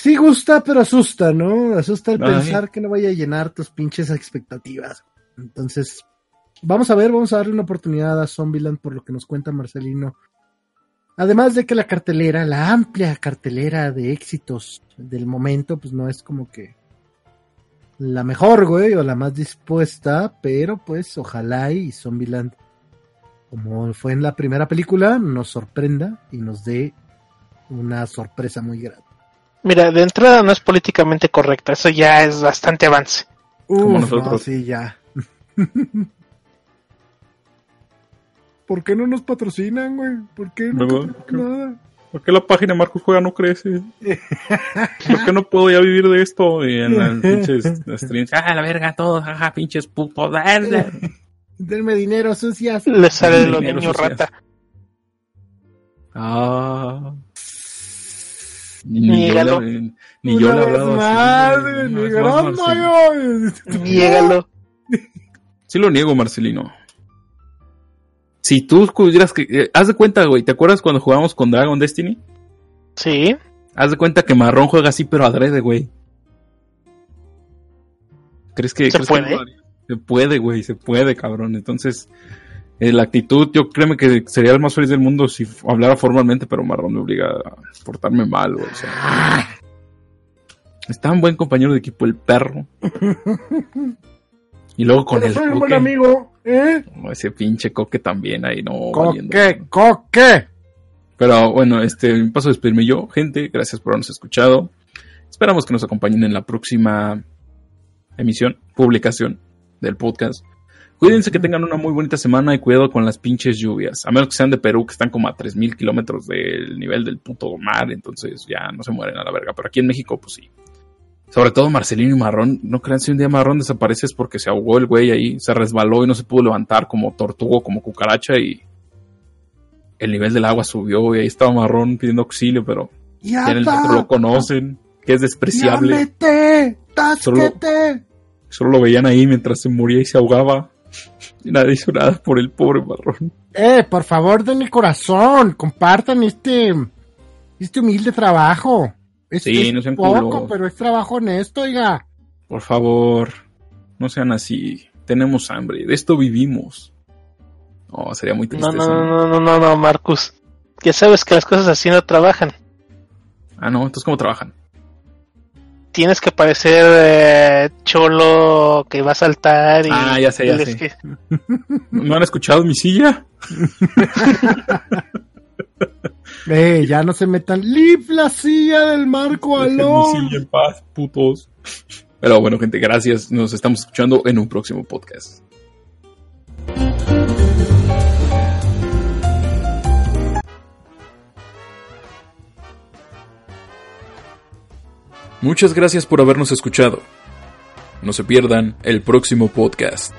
sí gusta, pero asusta, ¿no? Asusta el Ay. pensar que no vaya a llenar tus pinches expectativas. Entonces, vamos a ver, vamos a darle una oportunidad a Zombieland por lo que nos cuenta Marcelino. Además de que la cartelera, la amplia cartelera de éxitos del momento, pues no es como que la mejor, güey, o la más dispuesta, pero pues ojalá y Zombieland, como fue en la primera película, nos sorprenda y nos dé una sorpresa muy grande. Mira, de entrada no es políticamente correcta. Eso ya es bastante avance. Como Uf, nosotros. no, sí, ya. ¿Por qué no nos patrocinan, güey? ¿Por qué no nada? ¿Por qué la página Marcos Juega no crece? ¿Por qué no puedo ya vivir de esto? Y en las pinches streams, ¡ah, la verga, todos! ¡ah, pinches putos! dale". Denme dinero, sucias. Le sale de los niños rata. Ah. Ni, Niégalo. yo, ni yo le he hablado así, Madre, güey. No, ni más. Niégalo. Sí lo niego, Marcelino. Si tú pudieras que... eh, haz de cuenta, güey, ¿te acuerdas cuando jugábamos con Dragon Destiny? Sí. Haz de cuenta que Marrón juega así, pero adrede, güey. ¿Crees que... ¿Se crees que puede? no se puede, güey, se puede, cabrón. Entonces, eh, la actitud, yo créeme que sería el más feliz del mundo si hablara formalmente, pero Marrón me obliga a portarme mal. O sea, es tan buen compañero de equipo el perro. Y luego con Pero el soy un buen amigo, ¿eh? Ese pinche coque también ahí, no. valiendo. Coque, coque. Pero bueno, este, paso a despedirme yo, gente. Gracias por habernos escuchado. Esperamos que nos acompañen en la próxima emisión, publicación del podcast. Cuídense que tengan una muy bonita semana y cuidado con las pinches lluvias. A menos que sean de Perú, que están como a 3.000 kilómetros del nivel del puto mar, entonces ya no se mueren a la verga. Pero aquí en México, pues sí. Sobre todo Marcelino y Marrón. No crean si un día Marrón desaparece es porque se ahogó el güey ahí, se resbaló y no se pudo levantar como tortugo, como cucaracha y el nivel del agua subió y ahí estaba Marrón pidiendo auxilio, pero Ya ya en el metro lo conocen, que es despreciable. ¡Llámete! ¡Tásquete! Solo lo veían ahí mientras se moría y se ahogaba. Y nadie hizo nada por el pobre Marrón. Eh, por favor, den el corazón. Compartan este, este humilde trabajo. Es, Sí, es no sean poco, culos. pero es trabajo honesto, oiga. Por favor, no sean así. Tenemos hambre, de esto vivimos. No, sería muy triste. No, no, no, no, no, no, Marcus. Ya sabes que las cosas así no trabajan. Ah, no, entonces ¿cómo trabajan? Tienes que parecer eh, cholo que va a saltar y... Ah, ya sé, ya sé. que- ¿No han escuchado mi silla? Eh, ya no se metan. ¡Leave la silla del Marco Dejen mi silla en paz, putos. Pero bueno, gente, gracias. Nos estamos escuchando en un próximo podcast. Muchas gracias por habernos escuchado. No se pierdan el próximo podcast.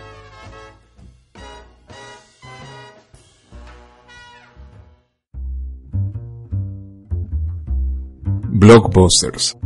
Blockbusters.